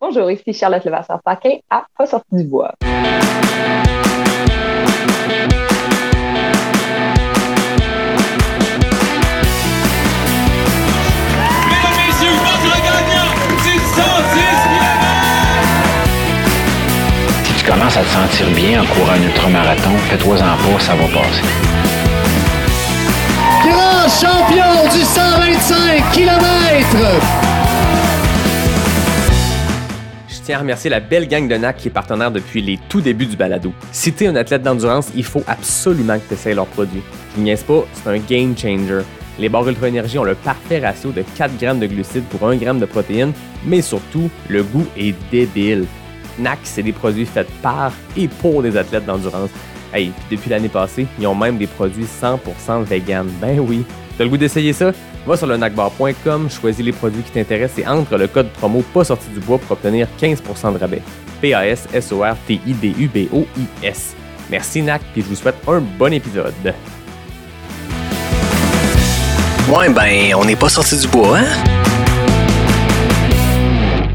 Bonjour, ici Charlotte Levasseur-Paquin à Pas sorti du bois. Si tu commences à te sentir bien en courant un ultramarathon, fais-toi-en pas, ça va passer. Grand champion du 125 km! Tiens à remercier la belle gang de NAC qui est partenaire depuis les tout débuts du balado. Si t'es un athlète d'endurance, il faut absolument que tu essaies leurs produits. Je niaise pas, c'est un game changer. Les barres Ultra Énergie ont le parfait ratio de 4 grammes de glucides pour 1 g de protéines, mais surtout, le goût est débile. NAC, c'est des produits faits par et pour des athlètes d'endurance. Hey, puis depuis l'année passée, ils ont même des produits 100% vegan. Ben oui. T'as le goût d'essayer ça? Va sur le nacbar.com, choisis les produits qui t'intéressent et entre le code promo pas sorti du bois pour obtenir 15% de rabais. P-A-S-S-O-R-T-I-D-U-B-O-I-S. Merci NAC, puis je vous souhaite un bon épisode. Ouais, ben, on n'est pas sorti du bois, hein?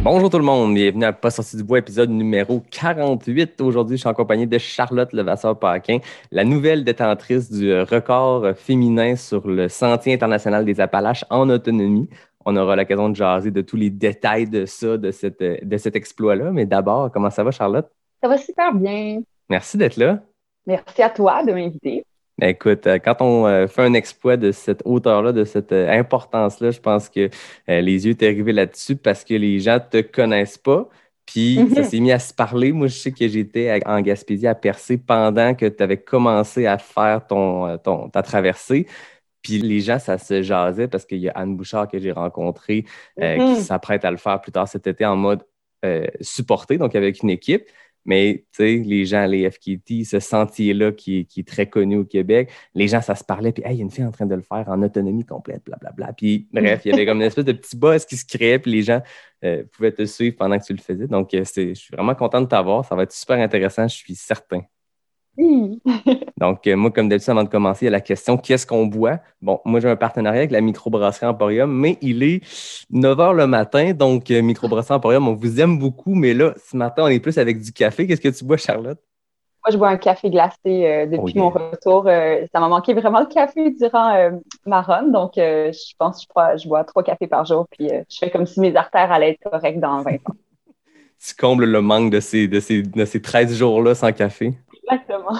Bonjour tout le monde, bienvenue à Pas sorti du bois, épisode numéro 48. Aujourd'hui, je suis en compagnie de Charlotte Levasseur-Paquin, la nouvelle détentrice du record féminin sur le Sentier international des Appalaches en autonomie. On aura l'occasion de jaser de tous les détails de ça, de, cette, de cet exploit-là. Mais d'abord, comment ça va, Charlotte? Ça va super bien. Merci d'être là. Merci à toi de m'inviter. Ben, écoute, euh, quand on euh, fait un exploit de cette hauteur-là, de cette euh, importance-là, je pense que les yeux t'es arrivé là-dessus parce que les gens te connaissent pas. Puis ça Mhm. s'est mis à se parler. Moi, je sais que j'étais en Gaspésie à Percé pendant que tu avais commencé à faire ton, ton- ta traversée. Puis les gens, ça se jasait parce qu'il y a Anne Bouchard que j'ai rencontrée euh, Mhm. qui s'apprête à le faire plus tard cet été en mode euh, supporté, donc avec une équipe. Mais tu sais, les gens, les FKT, ce sentier-là qui, est- très connu au Québec, les gens, ça se parlait, puis il y a une fille en train de le faire en autonomie complète, blablabla. Puis bref, il y avait comme une espèce de petit buzz qui se créait, puis les gens euh, pouvaient te suivre pendant que tu le faisais. Donc, euh, je suis vraiment content de t'avoir. Ça va être super intéressant, je suis certain. Donc, euh, moi, comme d'habitude, avant de commencer, il y a la question qu'est-ce qu'on boit? Bon, moi, j'ai un partenariat avec la microbrasserie Emporium, mais il est 9 h le matin. Donc, euh, microbrasserie Emporium, on vous aime beaucoup, mais là, ce matin, on est plus avec du café. Qu'est-ce que tu bois, Charlotte? Moi, je bois un café glacé euh, depuis Oh yeah. mon retour. Euh, ça m'a manqué vraiment le café durant euh, ma run. Donc, je pense que je, bois- je bois trois cafés par jour. Puis, je fais comme si mes artères allaient être correctes dans 20 ans. Tu combles le manque de ces, de ces, de ces 13 jours-là sans café? Exactement.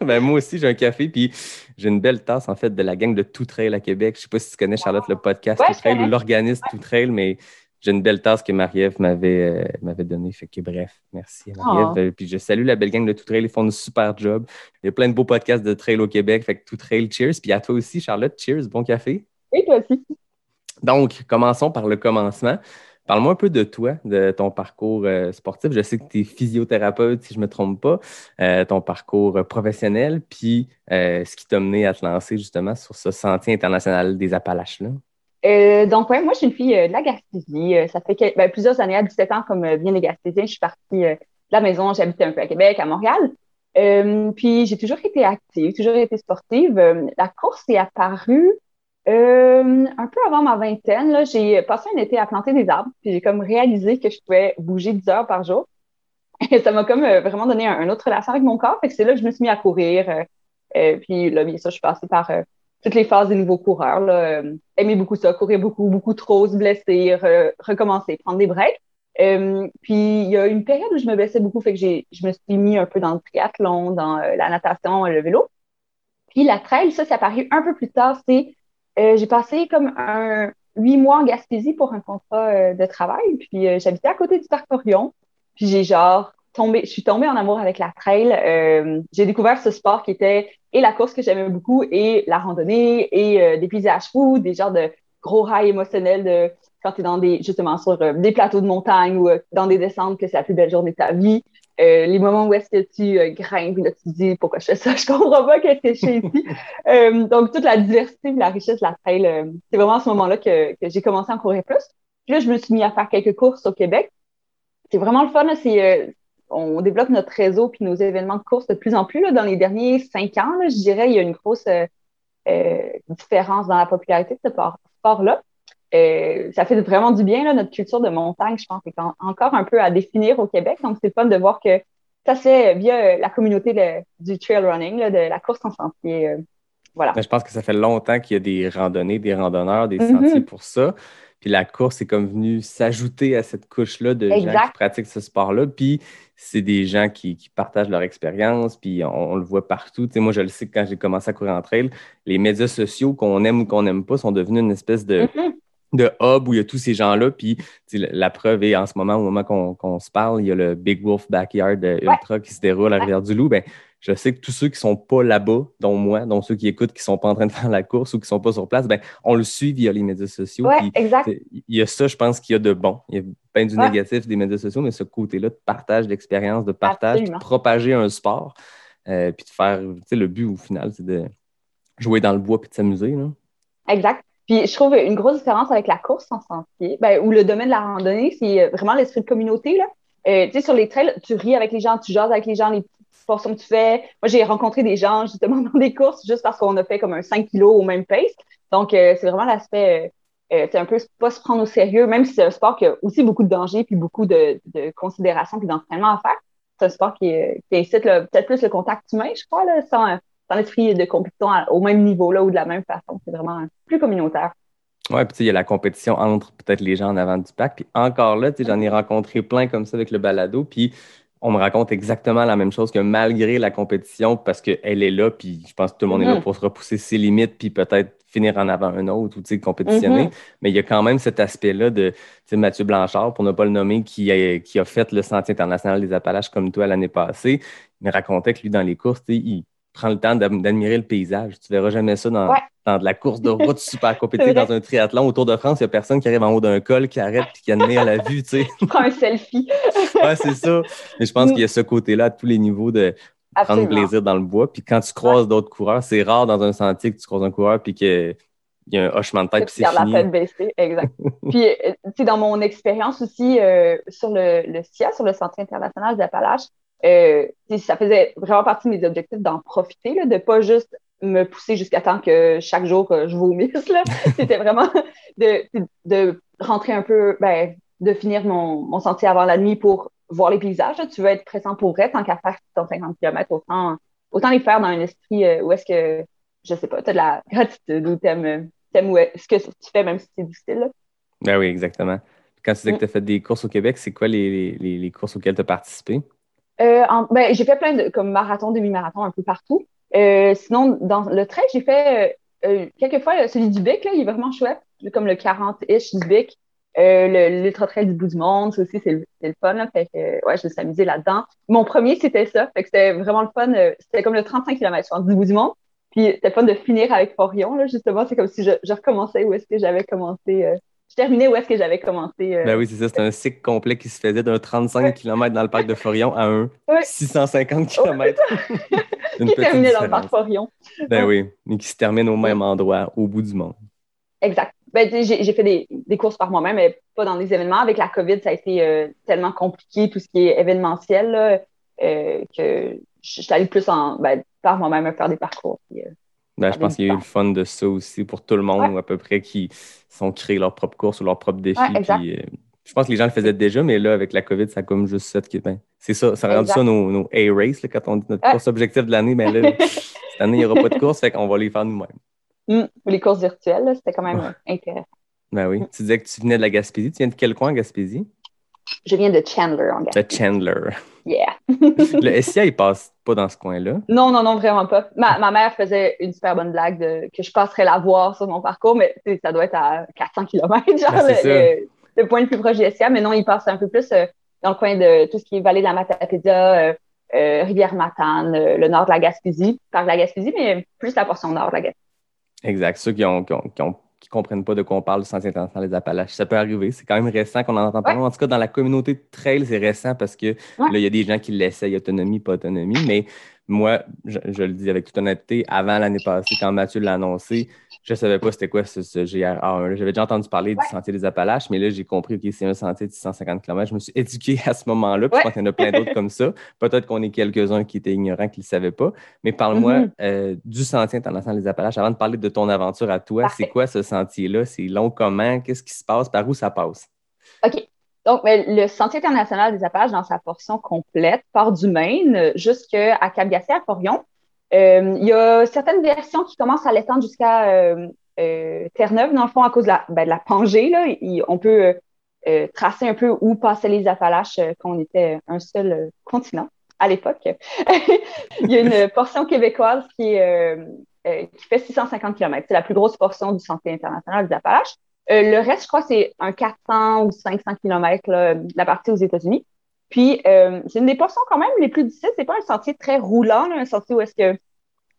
ben, moi aussi, j'ai un café, puis j'ai une belle tasse, en fait, de la gang de Tout Trail à Québec. Je sais pas si tu connais, Charlotte, le podcast Ouais, Tout Trail ou l'organisme Tout Trail, mais j'ai une belle tasse que Marie-Ève m'avait euh, m'avait donnée. Fait que bref, merci à Marie-Ève. Oh. Puis je salue la belle gang de Tout Trail, ils font un super job. Il y a plein de beaux podcasts de trail au Québec, fait que Tout Trail, cheers. Puis à toi aussi, Charlotte, cheers, bon café. Et toi aussi. Donc, commençons par le commencement. Parle-moi un peu de toi, de ton parcours euh, sportif. Je sais que tu es physiothérapeute, si je ne me trompe pas, euh, ton parcours euh, professionnel, puis ce qui t'a mené à te lancer justement sur ce sentier international des Appalaches-là. Donc, ouais, moi, je suis une fille de la Gaspésie. Ça fait ben, plusieurs années, à 17 ans, comme bien les Gaspésiens, je suis partie de la maison. J'habitais un peu à Québec, à Montréal. Puis, j'ai toujours été active, toujours été sportive. La course est apparue euh, un peu avant ma vingtaine. Là, j'ai passé un été à planter des arbres. Puis, j'ai comme réalisé que je pouvais bouger 10 heures par jour. Et ça m'a comme euh, vraiment donné un, autre relation avec mon corps. Fait que c'est là que je me suis mis à courir. Euh, euh, puis là, bien sûr, je suis passée par toutes les phases des nouveaux coureurs. Là, aimer beaucoup ça, courir beaucoup, beaucoup trop, se blesser, re- recommencer, prendre des breaks. Puis il y a une période où je me blessais beaucoup, fait que j'ai, je me suis mis un peu dans le triathlon, dans la natation, le vélo. Puis la trail, ça, c'est apparu un peu plus tard. C'est, euh, j'ai passé comme un huit mois en Gaspésie pour un contrat euh, de travail. Puis euh, j'habitais à côté du parc Orion. Puis j'ai genre tombé, je suis tombée en amour avec la trail. Euh, j'ai découvert ce sport qui était et la course que j'aimais beaucoup et la randonnée et euh, des paysages fous, des genres de gros highs émotionnels de quand tu es dans des, justement, sur des plateaux de montagne ou dans des descentes que c'est la plus belle journée de ta vie. Euh, les moments où est-ce que tu euh, grimpes, là, tu te dis pourquoi je fais ça, je comprends pas qu'est-ce que je fais ici. Euh, donc, toute la diversité la richesse de la trail, euh, c'est vraiment à ce moment-là que, que j'ai commencé à en courir plus. Puis là, je me suis mis à faire quelques courses au Québec. C'est vraiment le fun, là, c'est, euh, on développe notre réseau puis nos événements de course de plus en plus. Là, dans les derniers cinq ans, là, je dirais, il y a une grosse euh, euh, différence dans la popularité de ce sport- sport-là. Euh, ça fait vraiment du bien, là, notre culture de montagne, je pense, est encore un peu à définir au Québec. Donc, c'est fun de voir que ça se fait via la communauté du trail running, de la course en sentier. Euh, voilà. Je pense que ça fait longtemps qu'il y a des randonnées, des randonneurs, des mm-hmm. sentiers pour ça. Puis la course est comme venue s'ajouter à cette couche-là de gens qui pratiquent ce sport-là. Puis c'est des gens qui, partagent leur expérience, puis on, le voit partout. moi, je le sais que quand j'ai commencé à courir en trail, les médias sociaux, qu'on aime ou qu'on n'aime pas, sont devenus une espèce de, mm-hmm. De hub où il y a tous ces gens-là. Puis la preuve est en ce moment, au moment qu'on se parle, il y a le Big Wolf Backyard Ultra qui se déroule à Rivière-du-Loup. Ben, je sais que tous ceux qui ne sont pas là-bas, dont moi, dont ceux qui écoutent, qui ne sont pas en train de faire la course ou qui ne sont pas sur place, ben, on le suit via les médias sociaux. Oui, exact. Il y a ça, je pense qu'il y a de bon. Il y a pas du négatif des médias sociaux, mais ce côté-là de partage d'expérience, de partage, de propager un sport, euh, puis de faire, tu sais, le but au final, c'est de jouer dans le bois puis de s'amuser. Exact. Puis je trouve une grosse différence avec la course en sentier, ben, ou le domaine de la randonnée, c'est vraiment l'esprit de communauté. Là. Euh, tu sais, sur les trails, tu ris avec les gens, tu jases avec les gens, les portions que tu fais. Moi, j'ai rencontré des gens justement dans des courses juste parce qu'on a fait comme un 5 kilos au même pace. Donc, euh, c'est vraiment l'aspect, euh, euh, c'est un peu pas se prendre au sérieux, même si c'est un sport qui a aussi beaucoup de dangers puis beaucoup de, de considération puis d'entraînement à faire. C'est un sport qui, qui incite peut-être plus le contact humain, je crois, là, sans, l'esprit de compétition au même niveau là ou de la même façon. C'est vraiment plus communautaire. Oui, puis il y a la compétition entre peut-être les gens en avant du pack. Puis encore là, j'en ai rencontré plein comme ça avec le balado. Puis on me raconte exactement la même chose que malgré la compétition, parce qu'elle est là, puis je pense que tout le monde est là mm-hmm. pour se repousser ses limites, puis peut-être finir en avant un autre ou compétitionner. Mm-hmm. Mais il y a quand même cet aspect-là de Mathieu Blanchard, pour ne pas le nommer, qui a, qui a fait le Sentier international des Appalaches comme toi l'année passée. Il me racontait que lui, dans les courses, il prends le temps d'admirer le paysage. Tu verras jamais ça dans, dans de la course de route super compétitive, dans un triathlon. Autour de France, il n'y a personne qui arrive en haut d'un col, qui arrête et qui admire la vue. Tu sais. Prends un selfie. ouais, c'est ça. Mais je pense qu'il y a ce côté-là à tous les niveaux de prendre plaisir dans le bois. Puis quand tu croises d'autres coureurs, c'est rare dans un sentier que tu croises un coureur puis qu'il y a un hochement de tête puis c'est fini. la tête baissée, exact. puis, euh, tu sais, dans mon expérience aussi euh, sur le, le SIA, sur le Centre international des Appalaches, euh, ça faisait vraiment partie de mes objectifs d'en profiter, là, de pas juste me pousser jusqu'à temps que chaque jour euh, je vomisse. C'était vraiment de, de, rentrer un peu, ben, de finir mon, mon, sentier avant la nuit pour voir les paysages. Tu veux être présent pour vrai, tant qu'à faire 150 km, autant, autant les faire dans un esprit euh, où est-ce que, je sais pas, tu as de la gratitude ou t'aimes, aimes ce que tu fais, même si c'est difficile. Ben oui, exactement. Quand tu disais que tu as fait des courses au Québec, c'est quoi les, les, les courses auxquelles tu as participé? Euh, ben, j'ai fait plein de comme marathon, demi-marathon un peu partout. Euh, sinon, dans le trail, j'ai fait euh, euh quelques fois celui du Bic, là, il est vraiment chouette. Comme le 40-ish du Bic. Euh, l'ultra trail du bout du monde, ça aussi, c'est le, le, fun. Là, fait que, ouais, je me suis amusée là-dedans. Mon premier, c'était ça. Fait que c'était vraiment le fun. C'était comme le 35 km du bout du monde. Puis c'était fun de finir avec Forion, là, justement. C'est comme si je, je recommençais où est-ce que j'avais commencé je terminais où est-ce que j'avais commencé. Euh, ben oui, c'est ça. C'était un cycle complet qui se faisait d'un 35 km dans le parc de Forion à un 650 km. qui terminait dans le parc Forion. Ben oui, mais qui se termine au même endroit, au bout du monde. Exact. Ben, j'ai fait des, des, courses par moi-même, mais pas dans des événements. Avec la COVID, ça a été euh, tellement compliqué, tout ce qui est événementiel, là, euh, que je suis allée plus en, ben, par moi-même faire des parcours. Ben, je pense qu'il y a eu le fun de ça aussi pour tout le monde, à peu près, qui sont créés leur propre course ou leur propre défi. puis, euh, je pense que les gens le faisaient déjà, mais là, avec la COVID, ça a comme juste ça qui ben, C'est ça, ça rend ça nos, nos A-Race, quand on dit notre course objectif de l'année. Mais là, cette année, il n'y aura pas de course, fait qu'on va les faire nous-mêmes. Hum, les courses virtuelles, c'était quand même intéressant. Ben oui. Tu disais que tu venais de la Gaspésie. Tu viens de quel coin, Gaspésie? Je viens de Chandler, en Gaspésie. De Chandler. Yeah. le SIA, il passe pas dans ce coin-là? Non, non, non, vraiment pas. Ma, ma, mère faisait une super bonne blague de, que je passerais la voir sur mon parcours, mais ça doit être à 400 km, genre ben, le, point le plus proche du SIA. Mais non, il passe un peu plus euh, dans le coin de tout ce qui est vallée de la Matapédia, euh, euh, Rivière-Matane, le nord de la Gaspésie, par la Gaspésie, mais plus la portion nord de la Gaspésie. Exact. Ceux qui ont, qui ont qui comprennent pas de quoi on parle du Centre international des Appalaches. Ça peut arriver. C'est quand même récent qu'on en entend parler. En tout cas, dans la communauté de trail, c'est récent parce que là, il y a des gens qui l'essayent autonomie, pas autonomie. Mais moi, je, le dis avec toute honnêteté, avant l'année passée, quand Mathieu l'a annoncé, je ne savais pas c'était quoi ce, ce GRA1. J'avais déjà entendu parler du Sentier des Appalaches, mais là, j'ai compris que c'est un sentier de 650 km. Je me suis éduqué à ce moment-là, puis je pense qu'il y en a plein d'autres comme ça. Peut-être qu'on est quelques-uns qui étaient ignorants, qui ne le savaient pas. Mais parle-moi mm-hmm. euh, du Sentier international des Appalaches. Avant de parler de ton aventure à toi, c'est quoi ce sentier-là? C'est long comment? Qu'est-ce qui se passe? Par où ça passe? OK. Donc, le Sentier international des Appalaches, dans sa portion complète, part du Maine jusqu'à cap à Forion. Euh, il y a certaines versions qui commencent à l'étendre jusqu'à euh, euh, Terre-Neuve, dans le fond, à cause de la, ben, Pangée. Là. on peut tracer un peu où passaient les Appalaches quand on était un seul continent à l'époque. il y a une portion québécoise qui, qui fait 650 km. C'est la plus grosse portion du Sentier international des Appalaches. le reste, je crois, c'est un 400 ou 500 km, la partie aux États-Unis. Puis, euh, c'est une des portions quand même les plus difficiles. C'est pas un sentier très roulant, un sentier où est-ce que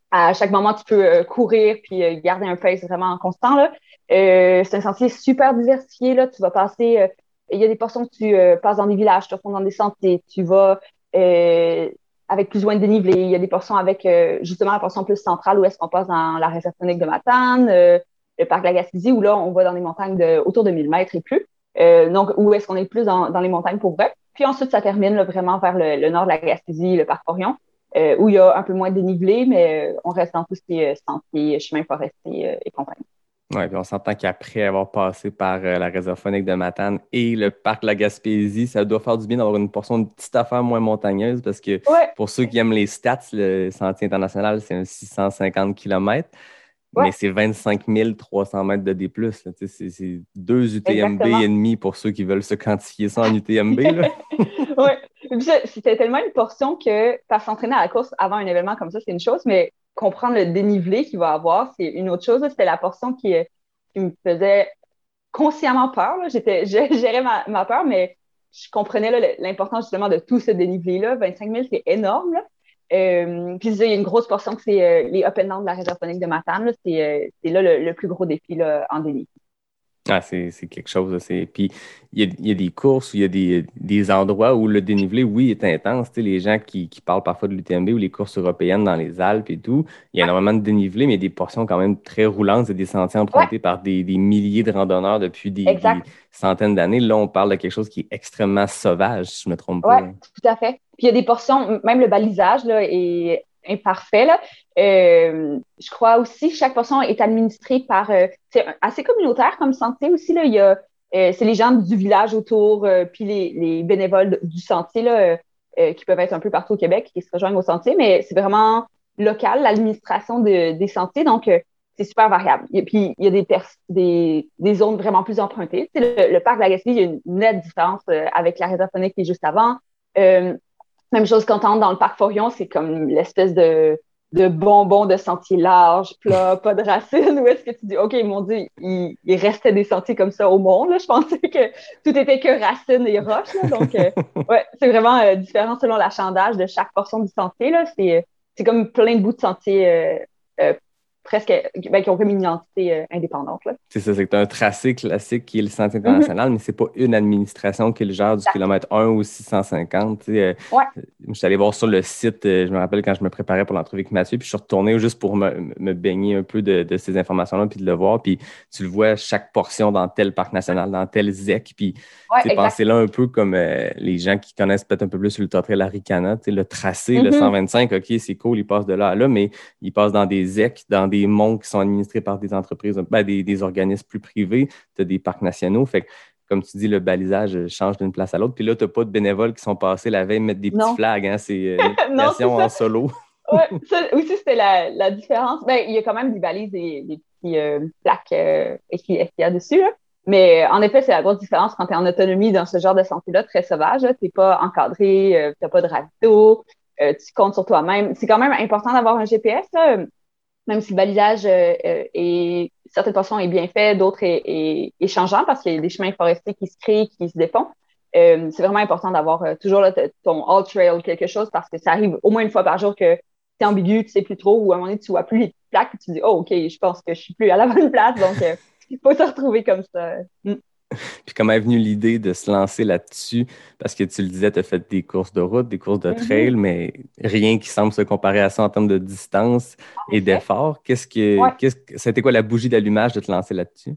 à chaque moment tu peux euh, courir puis euh, garder un pace vraiment constant. Là. c'est un sentier super diversifié. Là. Tu vas passer, il y a des portions où tu passes dans des villages, tu vas dans des sentiers, tu vas avec plus moins de dénivelé. Il y a des portions avec justement la portion plus centrale où est-ce qu'on passe dans la réserve de Matane, le parc de la Gaspésie, où là, on va dans des montagnes de autour de 1000 mètres et plus. donc, où est-ce qu'on est plus dans, dans les montagnes pour vrai. Puis ensuite, ça termine vraiment vers le, nord de la Gaspésie, le parc Orion, euh, où il y a un peu moins de dénivelé, mais euh, on reste dans tout ce qui est sentiers, chemins forestiers euh, et compagnie. Oui, puis on s'entend qu'après avoir passé par la réserve phonique de Matane et le parc de la Gaspésie, ça doit faire du bien d'avoir une portion de petite affaire moins montagneuse parce que pour ceux qui aiment les stats, le sentier international, c'est un 650 km. Mais c'est 25 300 mètres de D+. C'est deux UTMB et demi pour ceux qui veulent se quantifier ça en UTMB. oui. C'était tellement une portion que par s'entraîner à la course avant un événement comme ça, c'est une chose, mais comprendre le dénivelé qu'il va avoir, c'est une autre chose. C'était la portion qui, qui, me faisait consciemment peur. J'étais, gérais ma, ma, peur, mais je comprenais l'importance justement de tout ce dénivelé-là. 25 000, c'est énorme. Là. Euh, puis il y a une grosse portion que c'est euh, les up and down de la réserve phonique de Matane. C'est euh, là le, plus gros défi là, en déni. Ah, c'est quelque chose. Puis il y, a, des courses, il y a des, endroits où le dénivelé, oui, est intense. les gens qui, parlent parfois de l'UTMB ou les courses européennes dans les Alpes et tout, il y a énormément de dénivelé, mais il y a des portions quand même très roulantes. C'est des sentiers empruntés par des, milliers de randonneurs depuis des, centaines d'années. Là, on parle de quelque chose qui est extrêmement sauvage, si je ne me trompe pas. Oui, tout à fait. Puis il y a des portions, même le balisage là, est imparfait. Là. Euh, je crois aussi que chaque portion est administrée par. Euh, c'est assez communautaire comme sentier aussi. Là. Il y a, euh, c'est les gens du village autour, puis les, les, bénévoles du sentier là, qui peuvent être un peu partout au Québec qui se rejoignent au sentier, mais c'est vraiment local, l'administration de, des sentiers. Donc, c'est super variable. Et puis, il y a des, zones vraiment plus empruntées. Le, parc de la Gaspésie, il y a une nette différence avec la réserve qui est juste avant. Même chose quand on entre dans le parc Forion, c'est comme l'espèce de, de bonbon de sentier large, plat, pas de racines, où est-ce que tu dis, OK, mon Dieu, il, il, restait des sentiers comme ça au monde. Je pensais que tout était que racines et roches. Donc, euh, ouais, c'est vraiment euh, différent selon l'achandage de chaque portion du sentier. C'est comme plein de bouts de sentier euh, presque, ben, qui ont comme une identité euh, indépendante. C'est ça, c'est tu un tracé classique qui est le Centre international, mais ce n'est pas une administration qui le gère du kilomètre 1 ou 650. Euh, je suis allé voir sur le site, euh, je me rappelle quand je me préparais pour l'entrevue avec Mathieu, puis je suis retourné juste pour me, baigner un peu de, ces informations-là, puis de le voir. Puis tu le vois, chaque portion dans tel parc national, dans tel ZEC. Puis c'est pensé là un peu comme les gens qui connaissent peut-être un peu plus le Trail Aricana, le tracé, le 125, mm-hmm. OK, c'est cool, il passe de là à là, mais il passe dans des ZEC, dans des des monts qui sont administrés par des entreprises, ben, des, organismes plus privés, tu as des parcs nationaux. Fait comme tu dis, le balisage change d'une place à l'autre. Puis là, tu n'as pas de bénévoles qui sont passés la veille mettre des petits flags. Hein, c'est une euh, en solo. ouais, ça aussi, c'était la, différence. Ben, il y a quand même des balises et des petits euh, plaques euh, a dessus. Mais en effet, c'est la grosse différence quand tu es en autonomie dans ce genre de santé-là, très sauvage. Tu n'es pas encadré, euh, tu n'as pas de ravito, tu comptes sur toi-même. C'est quand même important d'avoir un GPS. Là même si le balisage euh, euh, est, certaines portions est bien fait, d'autres est, est, changeant parce qu'il y a des chemins forestiers qui se créent, qui se défont. Euh, c'est vraiment important d'avoir toujours ton all trail quelque chose parce que ça arrive au moins une fois par jour que c'est ambigu, tu sais plus trop, ou à un moment donné, tu vois plus les plaques, et tu dis, oh, OK, je pense que je suis plus à la bonne place, donc il faut se retrouver comme ça. Mm. Puis comment est venue l'idée de se lancer là-dessus? Parce que tu le disais, tu as fait des courses de route, des courses de Mm-hmm. trail, mais rien qui semble se comparer à ça en termes de distance et d'effort. Qu'est-ce que, Ouais. qu'est-ce que, c'était quoi la bougie d'allumage de te lancer là-dessus?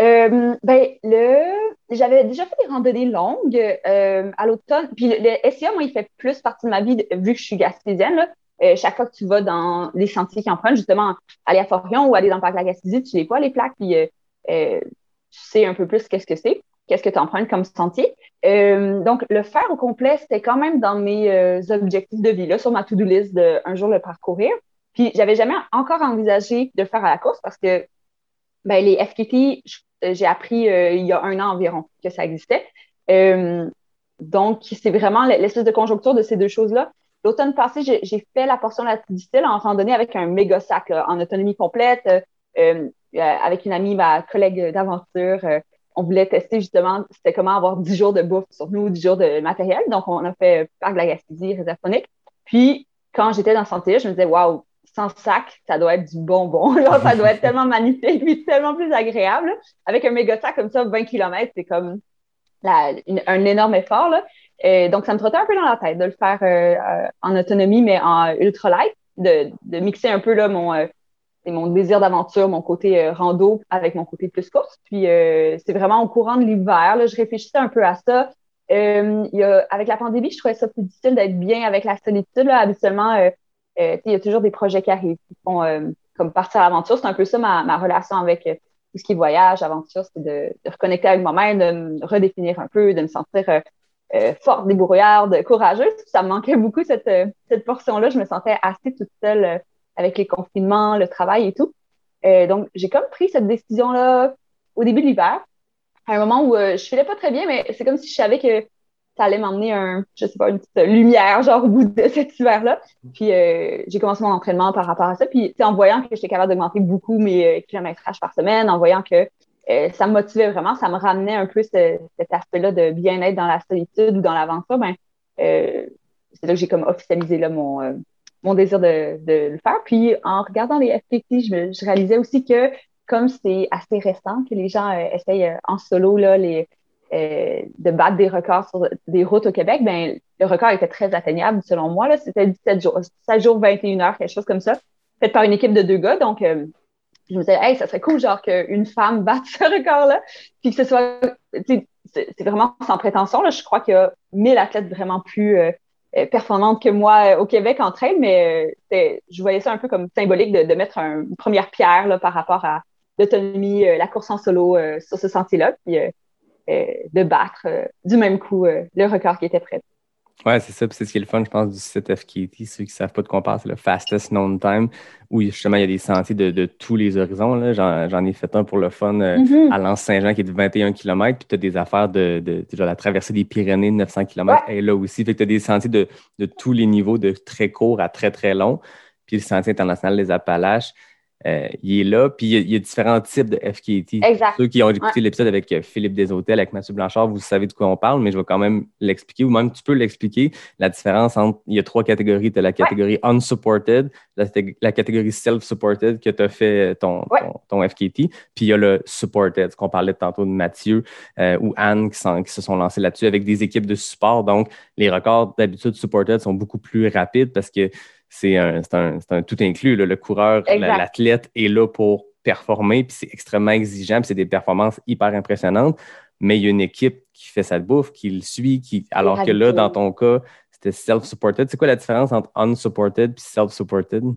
Euh, ben, le... j'avais déjà fait des randonnées longues euh, à l'automne. Puis le, le SIA, moi, il fait plus partie de ma vie vu que je suis gaspésienne. Là. Euh, chaque fois que tu vas dans les sentiers qui empruntent, justement, aller à Forion ou aller dans le parc de la Gaspésie, tu les vois, les plaques, puis sais un peu plus qu'est-ce que c'est, qu'est-ce que tu empruntes comme sentier. Euh, donc, le faire au complet, c'était quand même dans mes euh, objectifs de vie, là, sur ma to-do list de un jour le parcourir. Puis, j'avais jamais encore envisagé de le faire à la course parce que ben, les FKT, je- j'ai appris euh, il y a un an environ que ça existait. Euh, donc, c'est vraiment l'espèce de conjoncture de ces deux choses-là. L'automne passé, j'ai fait la portion la plus difficile en randonnée avec un méga sac là, en autonomie complète, euh, euh, avec une amie, ma collègue d'aventure. euh, on voulait tester justement c'était comment avoir 10 jours de bouffe sur nous, 10 jours de matériel. Donc, on a fait Parc de la Gaspésie, réserve. Puis, quand j'étais dans sentier je me disais, waouh, sans sac, ça doit être du bonbon. Là, ça doit être tellement magnifique, puis tellement plus agréable. Avec un méga sac comme ça, 20 km, c'est comme un énorme effort. Là. Euh, donc, ça me trottait un peu dans la tête de le faire euh, euh, en autonomie, mais en ultralight, de, de mixer un peu là, mon, euh, mon désir d'aventure, mon côté euh, rando avec mon côté plus course. Puis, euh, c'est vraiment au courant de l'hiver. là, Je réfléchissais un peu à ça. Euh, y a, avec la pandémie, je trouvais ça plus difficile d'être bien avec la solitude. Là. Habituellement, euh, euh, il y a toujours des projets qui arrivent, euh, comme partir à l'aventure. C'est un peu ça ma, ma relation avec tout ce qui est voyage, aventure, c'est de, de reconnecter avec moi-même, de me redéfinir un peu, de me sentir forte, débrouillarde, courageuse. Ça me manquait beaucoup cette, cette portion-là. Je me sentais assez toute seule avec les confinements, le travail et tout. Euh, donc, j'ai comme pris cette décision-là au début de l'hiver, à un moment où euh, je filais pas très bien, mais c'est comme si je savais que ça allait m'emmener un, je sais pas, une petite lumière, genre au bout de cet hiver-là. Puis euh, j'ai commencé mon entraînement par rapport à ça. Puis en voyant que j'étais capable d'augmenter beaucoup mes euh, kilométrages par semaine, en voyant que ça me motivait vraiment, ça me ramenait un peu ce- cet aspect-là de bien-être dans la solitude ou dans l'aventure, ben c'est là que j'ai comme officialisé là, mon, mon désir de, le faire. Puis en regardant les FPT, je, me- réalisais aussi que comme c'est assez récent que les gens euh, essayent euh, en solo là, les, euh, de battre des records sur des routes au Québec, ben, le record était très atteignable selon moi. là. C'était 17 jours, 7 jours, 21 heures, quelque chose comme ça, fait par une équipe de deux gars. Donc, je me disais, hey, ça serait cool, genre, qu'une femme batte ce record-là. Puis que ce soit, c'est vraiment sans prétention. Là. Je crois qu'il y a 1000 athlètes vraiment plus euh, performantes que moi euh, au Québec en trail, mais euh, je voyais ça un peu comme symbolique de, mettre un- une première pierre là, par rapport à l'autonomie, la course en solo sur ce sentier-là. Puis, de battre du même coup le record qui était prêt. Ouais, c'est ça. Puis c'est ce qui est le fun, je pense, du site FKT. Ceux qui ne savent pas de quoi on parle, c'est le fastest known time, où justement il y a des sentiers de, de tous les horizons. J'en ai fait un pour le fun euh, Mhm. à Lens-Saint-Jean qui est de 21 km. Puis tu as des affaires de, de, de genre, la traversée des Pyrénées de 900 km. Et là aussi, fait que tu as des sentiers de, de tous les niveaux, de très court à très, très long. Puis le sentier international des Appalaches, euh, il est là. Puis il y, a, il y a différents types de FKT. Exact. Ceux qui ont écouté l'épisode avec euh, Philippe Deshôtels, avec Mathieu Blanchard, vous savez de quoi on parle, mais je vais quand même l'expliquer, ou même tu peux l'expliquer, la différence entre, il y a trois catégories. Tu as la catégorie unsupported, la, la catégorie self-supported que tu as fait ton, Ouais. ton, ton FKT, puis il y a le supported, ce qu'on parlait tantôt de Mathieu euh, ou Anne qui se sont lancés là-dessus avec des équipes de support. Donc, les records d'habitude supported sont beaucoup plus rapides parce que c'est un, tout inclus. là. Le coureur, l'athlète est là pour performer, puis c'est extrêmement exigeant, puis c'est des performances hyper impressionnantes. Mais il y a une équipe qui fait sa bouffe, qui le suit, qui, alors que là, dans ton cas, c'était self-supported. C'est quoi la différence entre unsupported puis self-supported? Euh,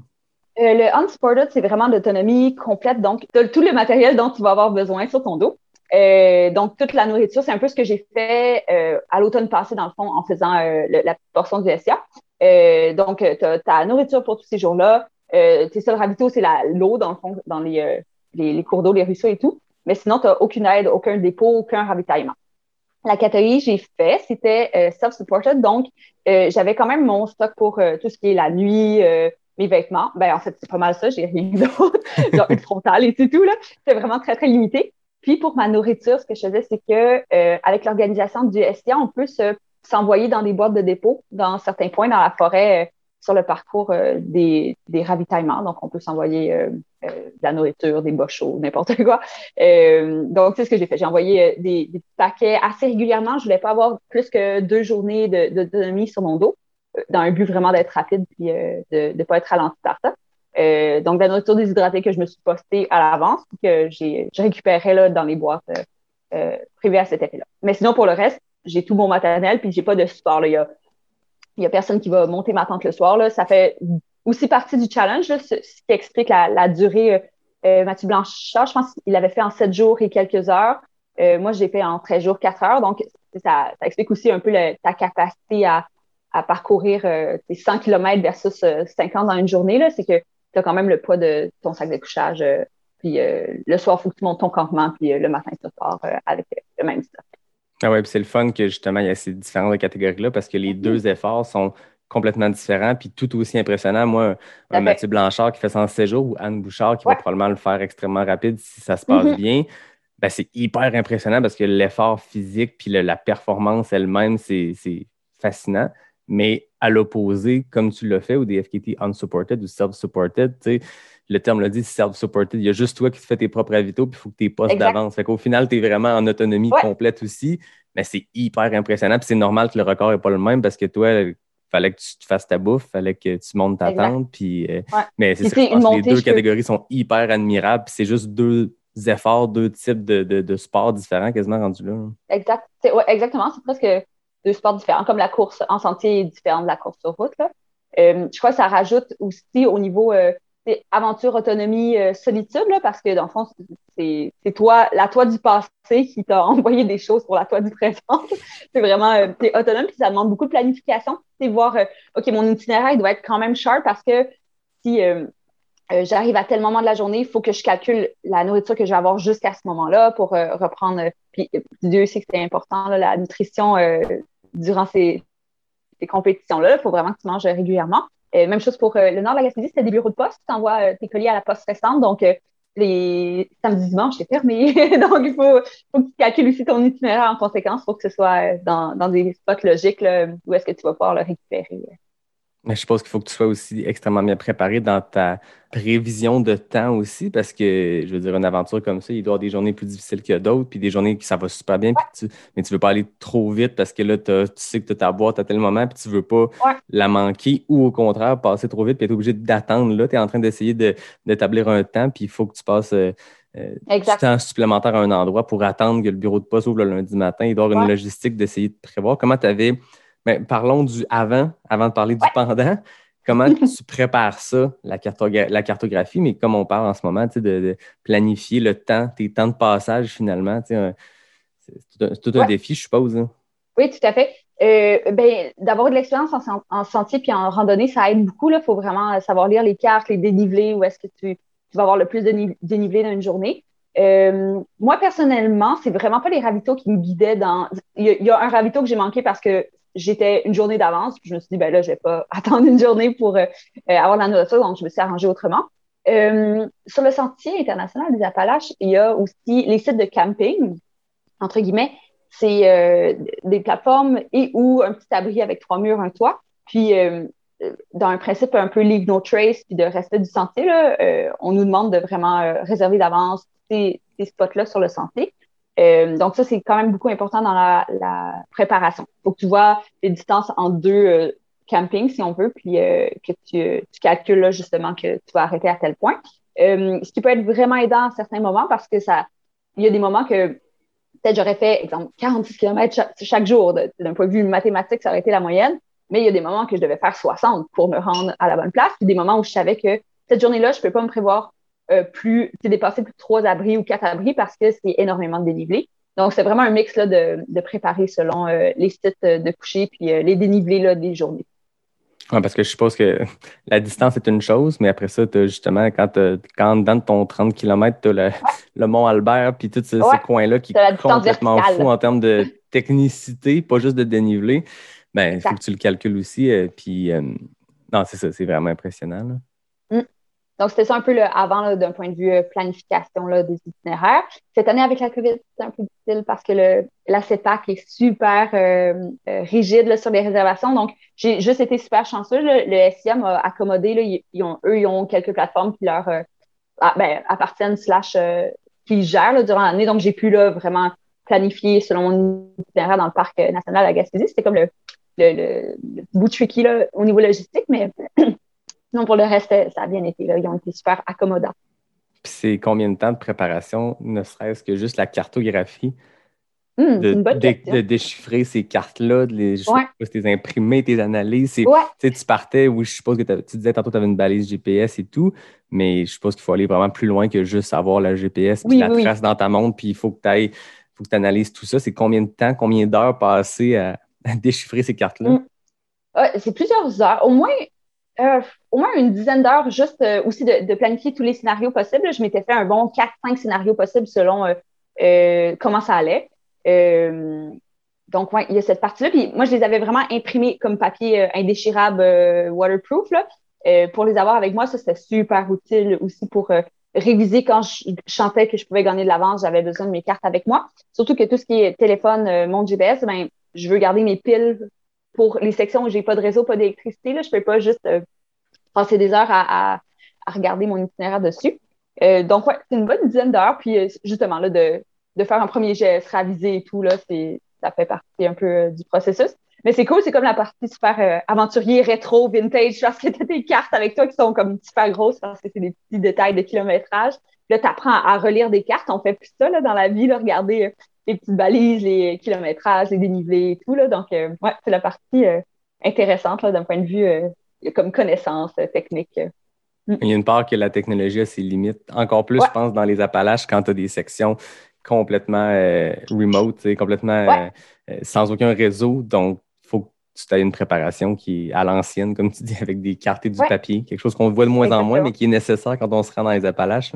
le unsupported, c'est vraiment l'autonomie complète. Donc, tu as tout le matériel dont tu vas avoir besoin sur ton dos. Euh, donc, toute la nourriture, c'est un peu ce que j'ai fait euh, à l'automne passé, dans le fond, en faisant euh, le- la portion du SIA. Euh, donc, tu as ta nourriture pour tous ces jours-là. Euh, tes seuls ravitaux, c'est l'eau, dans le fond, dans les, euh, les, cours d'eau, les ruisseaux et tout. Mais sinon, tu n'as aucune aide, aucun dépôt, aucun ravitaillement. La catégorie j'ai fait, c'était euh, self-supported. Donc, euh, j'avais quand même mon stock pour euh, tout ce qui est la nuit, euh, mes vêtements. Ben, en fait, c'est pas mal ça. J'ai rien d'autre. Genre une frontale et c'est tout, là. C'était vraiment très, très limité. Puis, pour ma nourriture, ce que je faisais, c'est que euh, avec l'organisation du SIA, on peut se s'envoyer dans des boîtes de dépôt dans certains points dans la forêt euh, sur le parcours euh, des, ravitaillements. Donc, on peut s'envoyer euh, de la nourriture, des chauds, n'importe quoi. donc, c'est ce que j'ai fait. J'ai envoyé des, des, paquets assez régulièrement. Je voulais pas avoir plus que deux journées d'autonomie sur mon dos, dans un but vraiment d'être rapide puis de ne pas être ralenti par ça. donc, la nourriture déshydratée que je me suis postée à l'avance, que j'ai récupéré là, dans les boîtes privées à cet effet-là. Mais sinon, pour le reste, j'ai tout mon matériel, puis j'ai pas de support. Là. Il y a, personne qui va monter ma tente le soir. Là. Ça fait aussi partie du challenge, ce, qui explique la, durée. Euh, euh Mathieu Blanchard, je pense qu'il avait fait en sept jours et quelques heures. Euh, moi, j'ai fait en 13 jours, 4 heures. Donc, ça, explique aussi un peu ta capacité à, parcourir euh, 100 km versus 50 dans une journée. C'est que tu as quand même le poids de ton sac de couchage. puis le soir, il faut que tu montes ton campement. Puis le matin, tu pars avec le même stuff. Ah ouais, c'est le fun que justement, il y a ces différentes catégories-là parce que les mm-hmm. deux efforts sont complètement différents, puis tout aussi impressionnant. Moi, un Mathieu Blanchard qui fait 116 jours ou Anne Bouchard qui va probablement le faire extrêmement rapide si ça se passe mm-hmm. bien, ben, c'est hyper impressionnant parce que l'effort physique puis la performance elle-même, c'est fascinant. Mais à l'opposé, comme tu l'as fait, ou des FKT unsupported ou self-supported, tu sais, le terme le dit, self-supported. Il y a juste toi qui te fais tes propres avitaux, puis il faut que tu postes d'avance. Fait qu'au final, tu es vraiment en autonomie complète aussi. Mais c'est hyper impressionnant. Puis c'est normal que le record n'est pas le même parce que toi, il fallait que tu te fasses ta bouffe, il fallait que tu montes ta tente. Puis, euh, Mais c'est ça, les deux catégories sont hyper admirables. c'est juste deux efforts, deux types de, de, sports différents quasiment rendus là. Exact. exactement. C'est presque deux sports différents, comme la course en sentier est différente de la course sur route. Euh, je crois que ça rajoute aussi au niveau euh, aventure, autonomie, euh, solitude, parce que dans le fond, c'est toi, la toi du passé qui t'a envoyé des choses pour la toi du présent. c'est vraiment, euh, autonome, puis ça demande beaucoup de planification. C'est voir, euh, OK, mon itinéraire, doit être quand même sharp parce que si j'arrive à tel moment de la journée, il faut que je calcule la nourriture que je vais avoir jusqu'à ce moment-là pour reprendre. puis Dieu sait que c'est important, la nutrition durant ces, ces compétitions-là. Il faut vraiment que tu manges régulièrement. Euh, même chose pour euh, le nord de la Gaspésie, c'était des bureaux de poste. Tu envoies euh, tes colis à la poste récente. Donc, les samedis, dimanches, c'est fermé. donc, il faut, que tu calcules aussi ton itinéraire en conséquence pour que ce soit dans des spots logiques où est-ce que tu vas pouvoir le récupérer. Mais je suppose qu'il faut que tu sois aussi extrêmement bien préparé dans ta prévision de temps aussi, parce que, je veux dire, une aventure comme ça, il doit y avoir des journées plus difficiles que d'autres, puis des journées qui ça va super bien, tu, mais tu veux pas aller trop vite parce que là, tu sais que tu as ta boîte à tel moment, puis tu veux pas la manquer, ou au contraire, passer trop vite, puis être obligé d'attendre. Là, tu es en train d'essayer d'établir un temps, puis il faut que tu passes euh, euh, du temps supplémentaire à un endroit pour attendre que le bureau de poste ouvre le lundi matin. Il doit y avoir une logistique d'essayer de prévoir. Comment tu avais mais parlons du avant, avant de parler du pendant. Comment tu prépares ça, la, cartographie, mais comme on parle en ce moment, de, planifier le temps, tes temps de passage finalement, c'est tout, un, défi, je suppose. Hein. Oui, tout à fait. Euh, ben, d'avoir de l'expérience en, sentier puis en randonnée, ça aide beaucoup. Il faut vraiment savoir lire les cartes, les dénivelés, où est-ce que tu, vas avoir le plus de dénivelé dans une journée. Euh, moi, personnellement, c'est vraiment pas les ravitaux qui me guidaient dans. Il y, a un ravito que j'ai manqué parce que j'étais une journée d'avance. Je me suis dit, ben là, je vais pas attendre une journée pour euh, euh, avoir la nourriture, donc je me suis arrangée autrement. Euh, sur le sentier international des Appalaches, il y a aussi les sites de camping, entre guillemets. C'est des plateformes et ou un petit abri avec trois murs, un toit. Puis, dans un principe un peu leave no trace, puis de respect du sentier, là, on nous demande de vraiment réserver d'avance ces, ces spots-là sur le sentier. Euh, donc, ça, c'est quand même beaucoup important dans la, la préparation. Il faut que tu vois les distances en deux euh, campings, si on veut, puis euh, que tu, tu, calcules là, justement que tu vas arrêter à tel point. ce qui peut être vraiment aidant à certains moments parce que ça, il y a des moments que peut-être j'aurais fait, exemple, 46 km chaque, jour. D'un point de vue mathématique, ça aurait été la moyenne. Mais il y a des moments que je devais faire 60 pour me rendre à la bonne place, puis des moments où je savais que cette journée-là, je ne peux pas me prévoir euh, plus, dépasser plus de trois abris ou quatre abris parce que c'est énormément de dénivelé. Donc, c'est vraiment un mix là, de, de préparer selon euh, les sites de coucher puis euh, les dénivelés là, des journées. Oui, parce que je suppose que la distance est une chose, mais après ça, as justement, quand, quand dans ton 30 km, tu as le, Mont Albert puis tous ces, coins-là qui sont complètement fous en termes de technicité, pas juste de dénivelé, ben, il faut que tu le calcules aussi. puis, non, c'est ça, c'est vraiment impressionnant. Donc, c'était ça un peu le avant d'un point de vue euh, planification là, des itinéraires. Cette année, avec la COVID, c'est un peu difficile parce que le, la CEPAC est super euh, euh, rigide là, sur les réservations. Donc, j'ai juste été super chanceuse. Le SIA m'a accommodé. Là, ils, ont, eux, ils ont quelques plateformes qui leur à, ben, appartiennent slash euh, qui gèrent durant l'année. Donc, j'ai pu là, vraiment planifier selon mon itinéraire dans le parc national à Gaspésie. C'était comme le, le, bout tricky là, au niveau logistique, mais non, pour le reste, ça a bien été. Là. Ils ont été super accommodants. c'est combien de temps de préparation, ne serait-ce que juste la cartographie? Hum, de, déchiffrer ces cartes-là, de les, tes imprimer, tes analyses. Tu partais, oui, je suppose que tu disais tantôt que tu avais une balise GPS et tout, mais je suppose qu'il faut aller vraiment plus loin que juste avoir la GPS, puis la trace dans ta montre, puis il faut que tu ailles, faut que tu analyses tout ça. C'est combien de temps, combien d'heures passées à, déchiffrer ces cartes-là? Hum. c'est plusieurs heures, au moins, euh, au moins une dizaine d'heures, juste euh, aussi de, planifier tous les scénarios possibles. Je m'étais fait un bon 4-5 scénarios possibles selon euh, comment ça allait. Euh, donc, ouais, il y a cette partie-là. Puis moi, je les avais vraiment imprimés comme papier euh, indéchirable euh, waterproof. Là. pour les avoir avec moi, ça, c'était super utile aussi pour réviser quand je, chantais que je pouvais gagner de l'avance. J'avais besoin de mes cartes avec moi. Surtout que tout ce qui est téléphone, mon GPS, ben, je veux garder mes piles pour les sections où j'ai pas de réseau, pas d'électricité. Là. Je peux pas juste passer des heures à, regarder mon itinéraire dessus. donc, ouais, c'est une bonne dizaine d'heures. Puis, justement, là, de faire un premier geste, raviser et tout, là, c'est, ça fait partie un peu euh, du processus. Mais c'est cool, c'est comme la partie super euh, aventurier, rétro, vintage, parce que tu as des cartes avec toi qui sont comme super grosses parce que c'est des petits détails de kilométrage. Là, tu apprends à relire des cartes. On fait plus ça là, dans la vie, là, regarder euh, les petites balises, les kilométrages, les dénivelés et tout. Là. Donc, ouais, c'est la partie intéressante d'un point de vue comme connaissance technique. Il y a une part que la technologie a ses limites. Encore plus, je pense, dans les Appalaches, quand tu as des sections complètement euh, remote, complètement euh, euh, sans aucun réseau. Donc, il faut que tu aies une préparation qui est à l'ancienne, comme tu dis, avec des cartes et du papier, quelque chose qu'on voit de moins en moins, mais qui est nécessaire quand on se rend dans les Appalaches.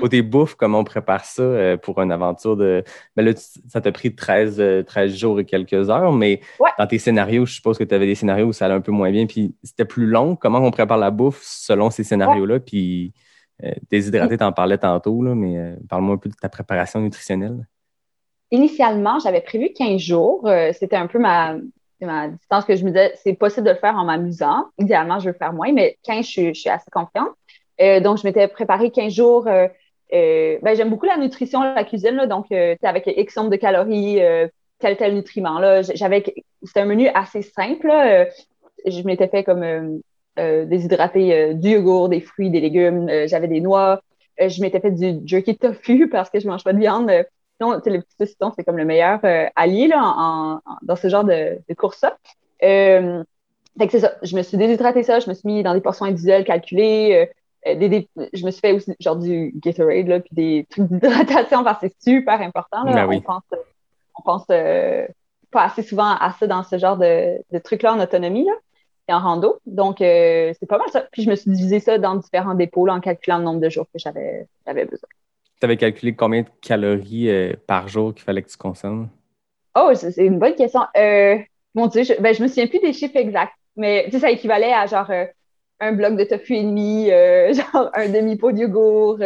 Côté bouffe, comment on prépare ça pour une aventure de. Ben là, ça t'a pris 13, 13, jours et quelques heures, mais dans tes scénarios, je suppose que tu avais des scénarios où ça allait un peu moins bien, puis c'était plus long. Comment on prépare la bouffe selon ces scénarios-là? Puis euh, déshydraté, tu en parlais tantôt, là, mais euh, parle-moi un peu de ta préparation nutritionnelle. Initialement, j'avais prévu 15 jours. Euh, c'était un peu ma, ma distance que je me disais, c'est possible de le faire en m'amusant. Idéalement, je veux faire moins, mais 15, je, suis assez confiante. Donc, je m'étais préparé 15 jours. ben, j'aime beaucoup la nutrition, la cuisine, là, donc avec X nombre de calories, tel tel nutriment. Là, c'était un menu assez simple. je m'étais fait comme euh, déshydrater euh, du yogourt, des fruits, des légumes. Euh, j'avais des noix. je m'étais fait du jerky tofu parce que je mange pas de viande. non, le petit saucisson, c'est comme le meilleur allié là, dans ce genre de, course-là. fait que c'est ça. Je me suis déshydraté ça. Je me suis mis dans des portions individuelles calculées. Des, je me suis fait aussi genre du Gatorade, là, puis des trucs d'hydratation parce que c'est super important. Là. Ben on pense, on pense pas assez souvent à ça dans ce genre de, de trucs-là en autonomie. Là en rando. Donc, euh, c'est pas mal ça. Puis, je me suis divisé ça dans différents dépôts en calculant le nombre de jours que j'avais besoin. Tu avais calculé combien de calories euh, par jour qu'il fallait que tu consommes? Oh, c'est une bonne question. Euh, mon Dieu, je, ben, je me souviens plus des chiffres exacts, mais ça équivalait à genre un bloc de tofu et demi, genre un demi-pot de yogourt,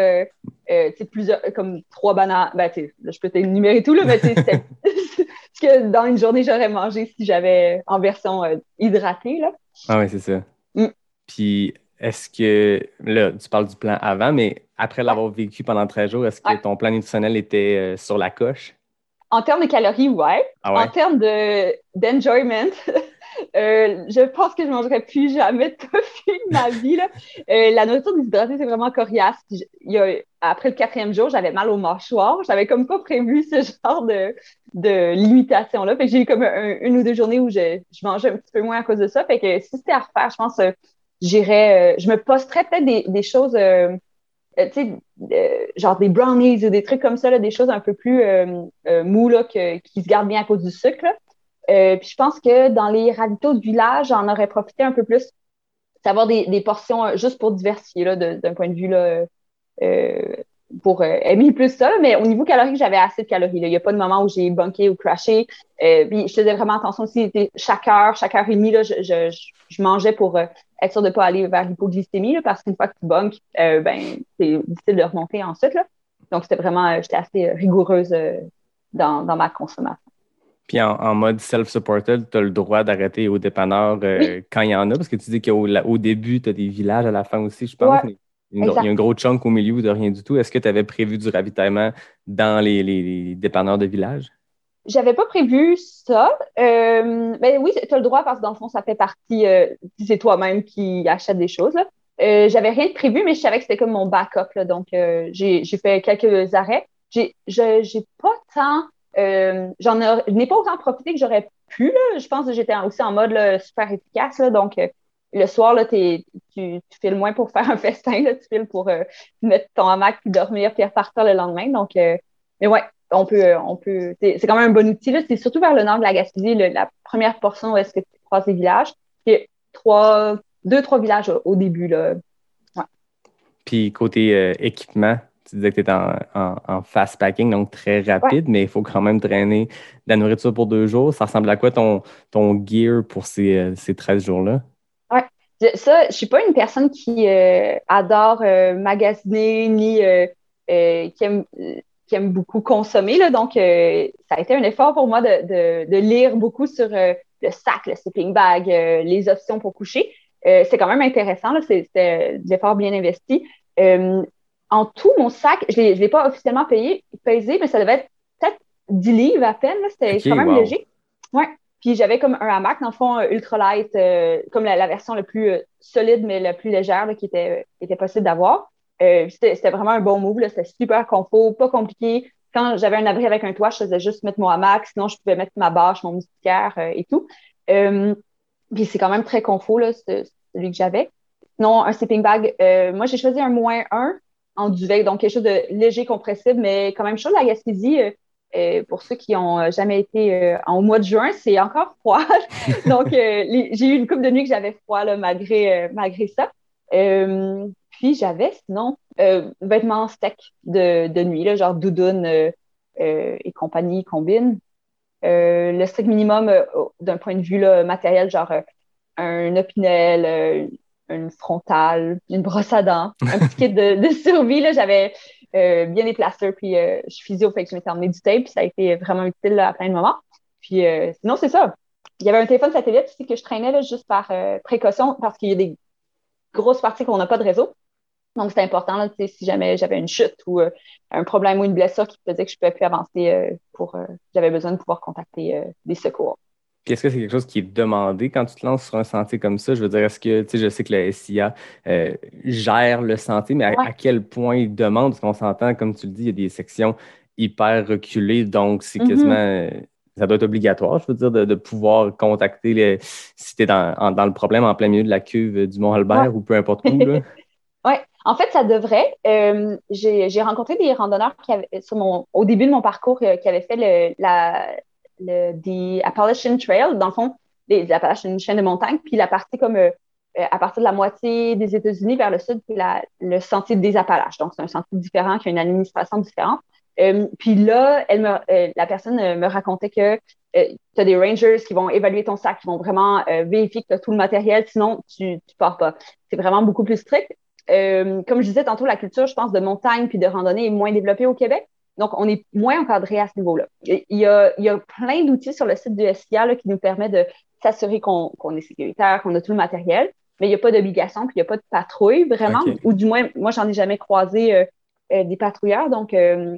plusieurs, comme trois bananes. Ben, je peux t'énumérer tout, là, mais c'était ce que dans une journée j'aurais mangé si j'avais en version hydratée. Là. Ah oui, c'est ça. Mm. Puis, est-ce que, là, tu parles du plan avant, mais après l'avoir vécu pendant 13 jours, est-ce que ton plan nutritionnel était euh, sur la coche? En termes de calories, ouais. Ah ouais? En termes d'enjoyment, euh, je pense que je mangerai plus jamais de tofu de ma vie. Là. Euh, la nourriture déshydratée, c'est vraiment coriace. après le quatrième jour, j'avais mal au mâchoire. J'avais comme pas prévu ce genre de, de limitation-là. Fait que j'ai eu comme une ou deux journées où je, je, mangeais un petit peu moins à cause de ça. Fait que si c'était à refaire, je pense que j'irais, euh, je me posterais peut-être des, des, choses, euh, euh, tu sais, genre des brownies ou des trucs comme ça, là, des choses un peu plus mous là, qui se gardent bien à cause du sucre. Puis je pense que dans les ravitaux de village, j'en aurais profité un peu plus, d'avoir des, des portions juste pour diversifier d'un point de vue là, pour euh, aimer plus ça. Mais au niveau calorique, j'avais assez de calories. Il n'y a pas de moment où j'ai bunké ou crashé. Euh, puis je faisais vraiment attention aussi. Chaque heure, chaque heure et demie, là, je, mangeais pour euh, être sûr de ne pas aller vers l'hypoglycémie, parce qu'une fois que tu bunkes, euh, ben, c'est difficile de remonter ensuite. Là. Donc, c'était vraiment, j'étais assez rigoureuse dans ma consommation. Puis en, mode self-supported, tu as le droit d'arrêter au dépanneur quand il y en a, parce que tu dis qu'au au début, tu as des villages à la fin aussi, je pense. Ouais. Il y a un gros chunk au milieu de rien du tout. Est-ce que tu avais prévu du ravitaillement dans les, les, dépanneurs de village? J'avais pas prévu ça. Euh, ben oui, tu as le droit parce que dans le fond, ça fait partie, euh, c'est toi-même qui achète des choses. Euh, j'avais rien de prévu, mais je savais que c'était comme mon backup. Là, donc, euh, j'ai fait quelques arrêts. J'ai pas tant. J'en ai, n'ai pas autant profité que j'aurais pu. Là. Je pense que j'étais aussi en mode super efficace. Là, donc, le soir, là, tu, files moins pour faire un festin, là, tu files pour euh, mettre ton hamac puis dormir puis repartir le lendemain. Donc, euh, mais ouais, on peut, euh, on peut. C'est quand même un bon outil. C'est surtout vers le nord de la Gaspésie, la première portion où est-ce que tu croises les villages. Puis trois, deux, trois villages au, début. Là. Puis côté équipement, tu disais que tu étais en, fast packing, donc très rapide, mais il faut quand même traîner de la nourriture pour deux jours. Ça ressemble à quoi ton, ton gear pour ces, ces 13 jours-là? ça, je suis pas une personne qui euh, adore euh, magasiner ni euh, qui, aime, qui aime beaucoup consommer. Là, donc, ça a été un effort pour moi de, de, de lire beaucoup sur le sac, le sleeping bag, les options pour coucher. c'est quand même intéressant. C'est l'effort bien investi. En tout, mon sac, je ne l'ai pas officiellement payé, pesé, mais ça devait être peut-être 10 livres à peine. C'était quand même léger. Ouais. Puis j'avais comme un hamac, dans le fond, ultralight, euh, comme la, version la plus euh, solide, mais la plus légère qui, était, était possible d'avoir. Euh, c'était vraiment un bon move. C'était super confort, pas compliqué. Quand j'avais un abri avec un toit, je faisais juste mettre mon hamac. Sinon, je pouvais mettre ma bâche, mon moustiquaire et tout. puis c'est quand même très confort, là, celui que j'avais. Sinon, un sleeping bag, moi, j'ai choisi un moins 1 en duvet, donc quelque chose de léger, compressible, mais quand même chaud. La Gaspésie, euh, pour ceux qui n'ont euh, jamais été euh, en mois de juin, c'est encore froid. Donc, j'ai eu une coupe de nuit que j'avais froid là, malgré, malgré ça. puis j'avais sinon vêtements secs de, de nuit, là, genre doudoune et compagnie combine. le strict minimum d'un point de vue là, matériel, genre un opinel, une frontale, une brosse à dents, un petit kit de, survie. J'avais euh, bien des plasters, puis euh, je suis physio, fait que je m'étais emmené du tape, puis ça a été vraiment utile à plein de moments. Puis euh, sinon, c'est ça. Il y avait un téléphone satellite aussi que je traînais là, juste par précaution, parce qu'il y a des grosses parties qu'on n'a pas de réseau. Donc, c'est important, là, si jamais j'avais une chute ou un problème ou une blessure qui faisait que je ne pouvais plus avancer pour j'avais besoin de pouvoir contacter des secours. Puis est-ce que c'est quelque chose qui est demandé quand tu te lances sur un sentier comme ça? Je veux dire, est-ce que, tu sais, je sais que la SIA euh, gère le sentier, mais à, quel point il demande? Parce qu'on s'entend, comme tu le dis, il y a des sections hyper reculées, donc c'est mm-hmm. quasiment. Euh, ça doit être obligatoire, je veux dire, de, pouvoir contacter les, si tu es dans, le problème en plein milieu de la cuve du Mont-Albert ou peu importe où. oui, en fait, ça devrait. Euh, j'ai rencontré des randonneurs qui avaient, sur mon, au début de mon parcours qui avaient fait le, la, le the Appalachian Trail, dans le fond, les Appalachian, une chaîne de montagne, puis la partie comme euh, euh, à partir de la moitié des États-Unis vers le sud, puis la, le sentier des Appalaches. Donc, c'est un sentier différent qui a une administration différente. Euh, puis là, elle me, la personne me racontait que tu as des rangers qui vont évaluer ton sac, qui vont vraiment vérifier que tu as tout le matériel, sinon tu ne pars pas. C'est vraiment beaucoup plus strict. comme je disais tantôt, la culture, je pense, de montagne puis de randonnée est moins développée au Québec. Donc, on est moins encadré à ce niveau-là. Il y a, il y a plein d'outils sur le site du SIA qui nous permet de s'assurer qu'on est sécuritaire, qu'on a tout le matériel, mais il n'y a pas d'obligation, puis il n'y a pas de patrouille vraiment, ou du moins, moi, j'en ai jamais croisé euh, euh, des patrouilleurs. Donc, euh,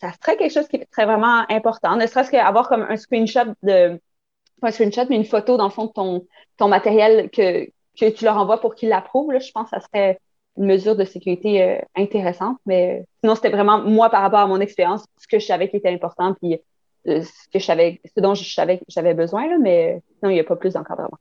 ça serait quelque chose qui serait vraiment important, ne serait-ce qu'avoir comme un screenshot de, pas un screenshot, mais une photo dans le fond de ton, ton matériel que, que tu leur envoies pour qu'ils l'approuvent. Je pense que ça serait une mesure de sécurité euh, intéressante. Mais sinon, c'était vraiment moi par rapport à mon expérience, ce que je savais qui était important, puis euh, ce que je savais, ce dont je savais que j'avais besoin, mais sinon, il n'y a pas plus d'encadrement.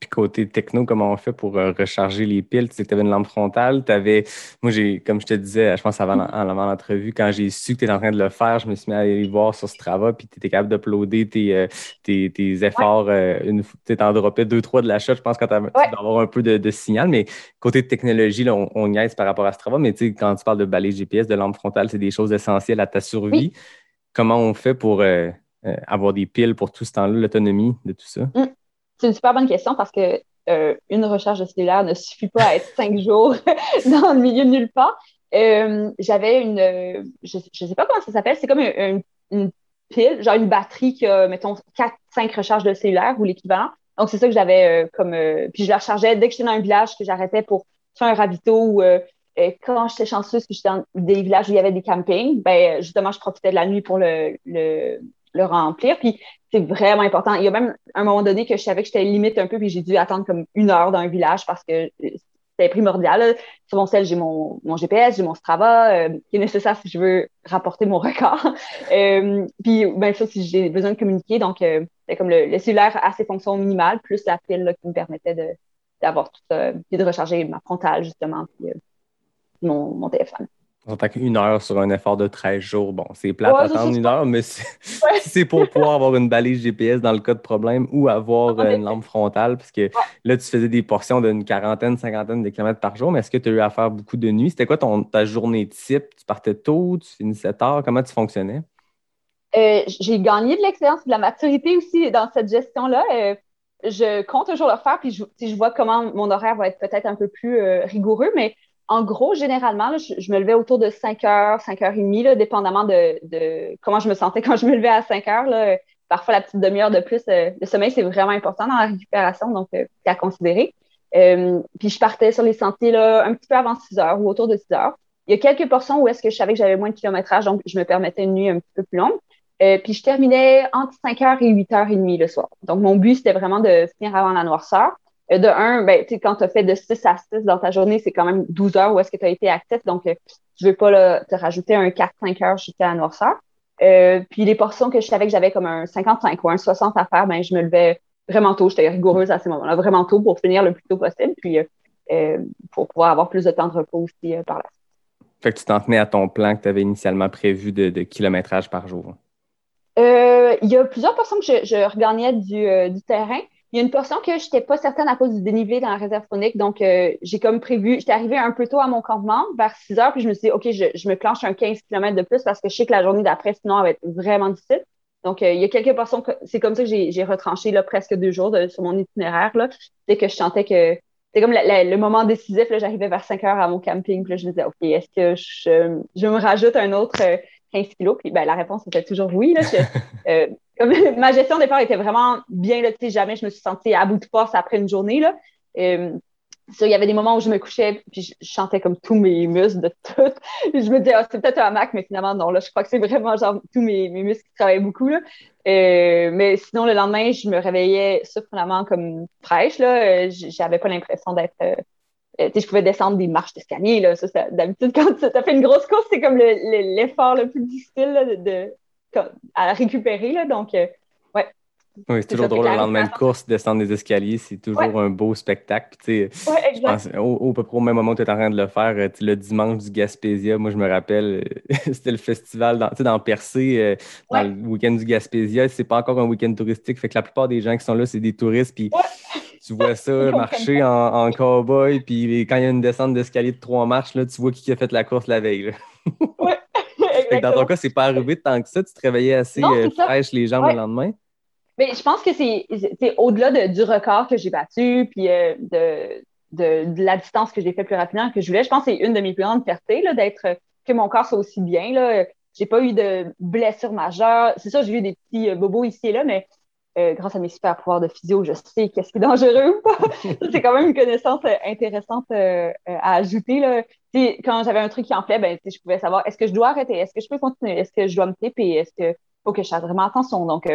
Puis côté techno, comment on fait pour euh, recharger les piles? Tu sais, avais une lampe frontale, tu avais. Moi, j'ai, comme je te disais, je pense avant, avant l'entrevue, quand j'ai su que tu étais en train de le faire, je me suis mis à aller voir sur Strava, puis tu étais capable d'uploader tes, euh, tes, tes, efforts. Euh, une tu t'en droppais deux, trois de la shot, je pense, quand tu ouais. avoir un peu de, signal. Mais côté technologie, là, on, on niaise par rapport à Strava, mais tu sais, quand tu parles de balai GPS, de lampe frontale, c'est des choses essentielles à ta survie. Comment on fait pour avoir des piles pour tout ce temps-là, l'autonomie de tout ça? Mmh. C'est une super bonne question parce que euh, une recharge de cellulaire ne suffit pas à être cinq jours dans le milieu de nulle part. Euh, j'avais une, je ne sais pas comment ça s'appelle, c'est comme une, pile, genre une batterie qui a, mettons, quatre, cinq recharges de cellulaire ou l'équivalent. Donc, c'est ça que j'avais euh, comme. puis je la rechargeais dès que j'étais dans un village que j'arrêtais pour faire un ravito ou quand j'étais chanceuse, que j'étais dans des villages où il y avait des campings, ben, justement, je profitais de la nuit pour le, le remplir. Puis c'est vraiment important. Il y a même un moment donné que je savais que j'étais limite un peu, puis j'ai dû attendre comme une heure dans un village parce que c'était primordial. Sur mon sel, j'ai mon, mon GPS, j'ai mon Strava, euh, qui est nécessaire si je veux rapporter mon record. euh, puis, ben, ça, si j'ai besoin de communiquer. Donc, euh, c'est comme le, le, cellulaire à ses fonctions minimales, plus la pile là, qui me permettait d'avoir tout ça, puis de recharger ma frontale, justement, puis euh, mon, mon téléphone. On une heure sur un effort de 13 jours. Bon, c'est plate ouais, d'attendre une heure, mais si c'est pour pouvoir avoir une balise GPS dans le cas de problème ou avoir euh, une lampe frontale, parce que là, tu faisais des portions d'une quarantaine, cinquantaine de kilomètres par jour, mais est-ce que tu as eu à faire beaucoup de nuits? C'était quoi ton, ta journée type? Tu partais tôt, tu finissais tard? Comment tu fonctionnais? Euh, j'ai gagné de l'expérience et de la maturité aussi dans cette gestion-là. Euh, je compte toujours le faire, puis je, je vois comment mon horaire va être peut-être un peu plus rigoureux, mais en gros, généralement, je, me levais autour de 5 heures, 5 heures et demie, dépendamment de, comment je me sentais quand je me levais à 5 heures. Parfois, la petite demi-heure de plus, euh, le sommeil, c'est vraiment important dans la récupération, donc euh, c'est à considérer. Euh, puis je partais sur les sentiers un petit peu avant 6 heures ou autour de 6 heures. Il y a quelques portions où est-ce que je savais que j'avais moins de kilométrage, donc je me permettais une nuit un petit peu plus longue. puis je terminais entre 5 heures et 8 heures et demie le soir. Donc mon but, c'était vraiment de finir avant la noirceur. Euh, de un, ben, quand tu as fait de 6 à 6 dans ta journée, c'est quand même 12 heures où est-ce que tu as été actif. Donc, euh, je ne veux pas là, te rajouter un 4-5 heures jusqu'à la noirceur. Euh, puis les portions que je savais que j'avais comme un 55 ou un 60 à faire, ben, je me levais vraiment tôt. J'étais rigoureuse à ce moment-là, vraiment tôt pour finir le plus tôt possible. Puis euh, pour pouvoir avoir plus de temps de repos aussi par la suite. Fait que tu t'en tenais à ton plan que tu avais initialement prévu de, de kilométrage par jour? Il y a plusieurs portions que je, je regagnais du, du terrain. Il y a une portion que je n'étais pas certaine à cause du dénivelé dans la réserve phonique. Donc, euh, j'ai comme prévu, j'étais arrivée un peu tôt à mon campement, vers 6 heures, puis je me suis dit, OK, je, je me planche un 15 km de plus parce que je sais que la journée d'après, sinon, elle va être vraiment difficile. Donc, euh, il y a quelques portions, c'est comme ça que j'ai retranché là, presque deux jours de, sur mon itinéraire. Là, dès que je sentais que c'est comme le moment décisif, j'arrivais vers 5 heures à mon camping, puis là, je me disais, OK, est-ce que je, je me rajoute un autre 15 euh, kilos? Puis ben, la réponse était toujours oui. Là, euh, ma gestion départ était vraiment bien. Là, jamais je me suis sentie à bout de force après une journée. Là. Euh, il y avait des moments où je me couchais puis je, chantais comme tous mes muscles de tout. je me disais, ah, c'est peut-être un Mac, mais finalement, non. Là, je crois que c'est vraiment genre tous mes, muscles qui travaillaient beaucoup. Là. Euh, mais sinon, le lendemain, je me réveillais surprenamment comme fraîche. Là. Euh, j'avais pas l'impression d'être. Je pouvais descendre des marches d'escalier. Là. D'habitude, quand tu as fait une grosse course, c'est comme l'effort le, plus difficile de, à récupérer. Là, donc, euh, ouais. Oui, c'est toujours drôle le lendemain de course, descendre des escaliers, c'est toujours un beau spectacle. Tu sais, ouais, exact. au, au, peu près au même moment où tu es en train de le faire, euh, le dimanche du Gaspésia, moi je me rappelle, euh, c'était le festival dans, dans Percé, dans le week-end du Gaspésia. C'est pas encore un week-end touristique, fait que la plupart des gens qui sont là, c'est des touristes. Puis tu vois ça marcher en, en cowboy, puis quand il y a une descente d'escalier de trois marches, là, tu vois qui a fait la course la veille. ouais dans ton cas, c'est pas arrivé tant que ça. Tu te réveillais assez euh, fraîche les jambes le lendemain. Mais je pense que c'est au-delà du record que j'ai battu, puis euh, de, de, la distance que j'ai fait plus rapidement que je voulais. Je pense que c'est une de mes plus grandes fiertés d'être que mon corps soit aussi bien. Là. J'ai pas eu de blessures majeures. C'est sûr, j'ai eu des petits euh, bobos ici et là, mais euh, grâce à mes super pouvoirs de physio, je sais qu'est-ce qui est dangereux ou pas. c'est quand même une connaissance euh, intéressante euh, à ajouter. Là. Quand j'avais un truc qui en fait, ben, je pouvais savoir est-ce que je dois arrêter, est-ce que je peux continuer, est-ce que je dois me taper, est-ce que faut que je fasse vraiment attention? Donc,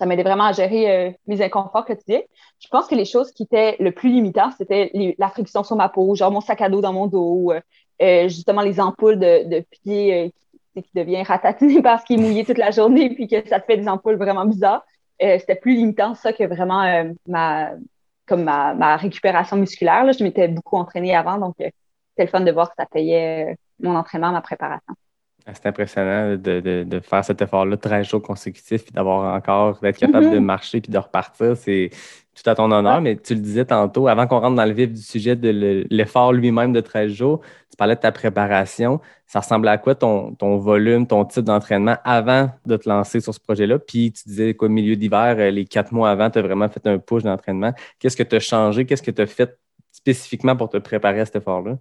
ça m'aidait vraiment à gérer mes inconforts quotidiens. Je pense que les choses qui étaient le plus limitantes, c'était la friction sur ma peau, genre mon sac à dos dans mon dos, justement les ampoules de, de pieds qui, qui devient ratatiné parce qu'il est mouillé toute la journée puis que ça te fait des ampoules vraiment bizarres. Euh, c'était plus limitant ça que vraiment euh, ma comme ma, récupération musculaire. Là. Je m'étais beaucoup entraînée avant, donc euh, c'était le fun de voir que ça payait mon entraînement, ma préparation. Ah, c'est impressionnant de, de, de, faire cet effort-là 13 jours consécutifs, puis d'avoir encore, d'être capable de mm-hmm. marcher puis de repartir. C'est tout à ton honneur, mais tu le disais tantôt, avant qu'on rentre dans le vif du sujet de l'effort lui-même de 13 jours, tu parlais de ta préparation. Ça ressemblait à quoi ton, ton volume, ton type d'entraînement avant de te lancer sur ce projet-là? Puis tu disais quoi, milieu d'hiver, euh, les quatre mois avant, tu as vraiment fait un push d'entraînement. Qu'est-ce que tu as changé? Qu'est-ce que tu as fait spécifiquement pour te préparer à cet effort-là?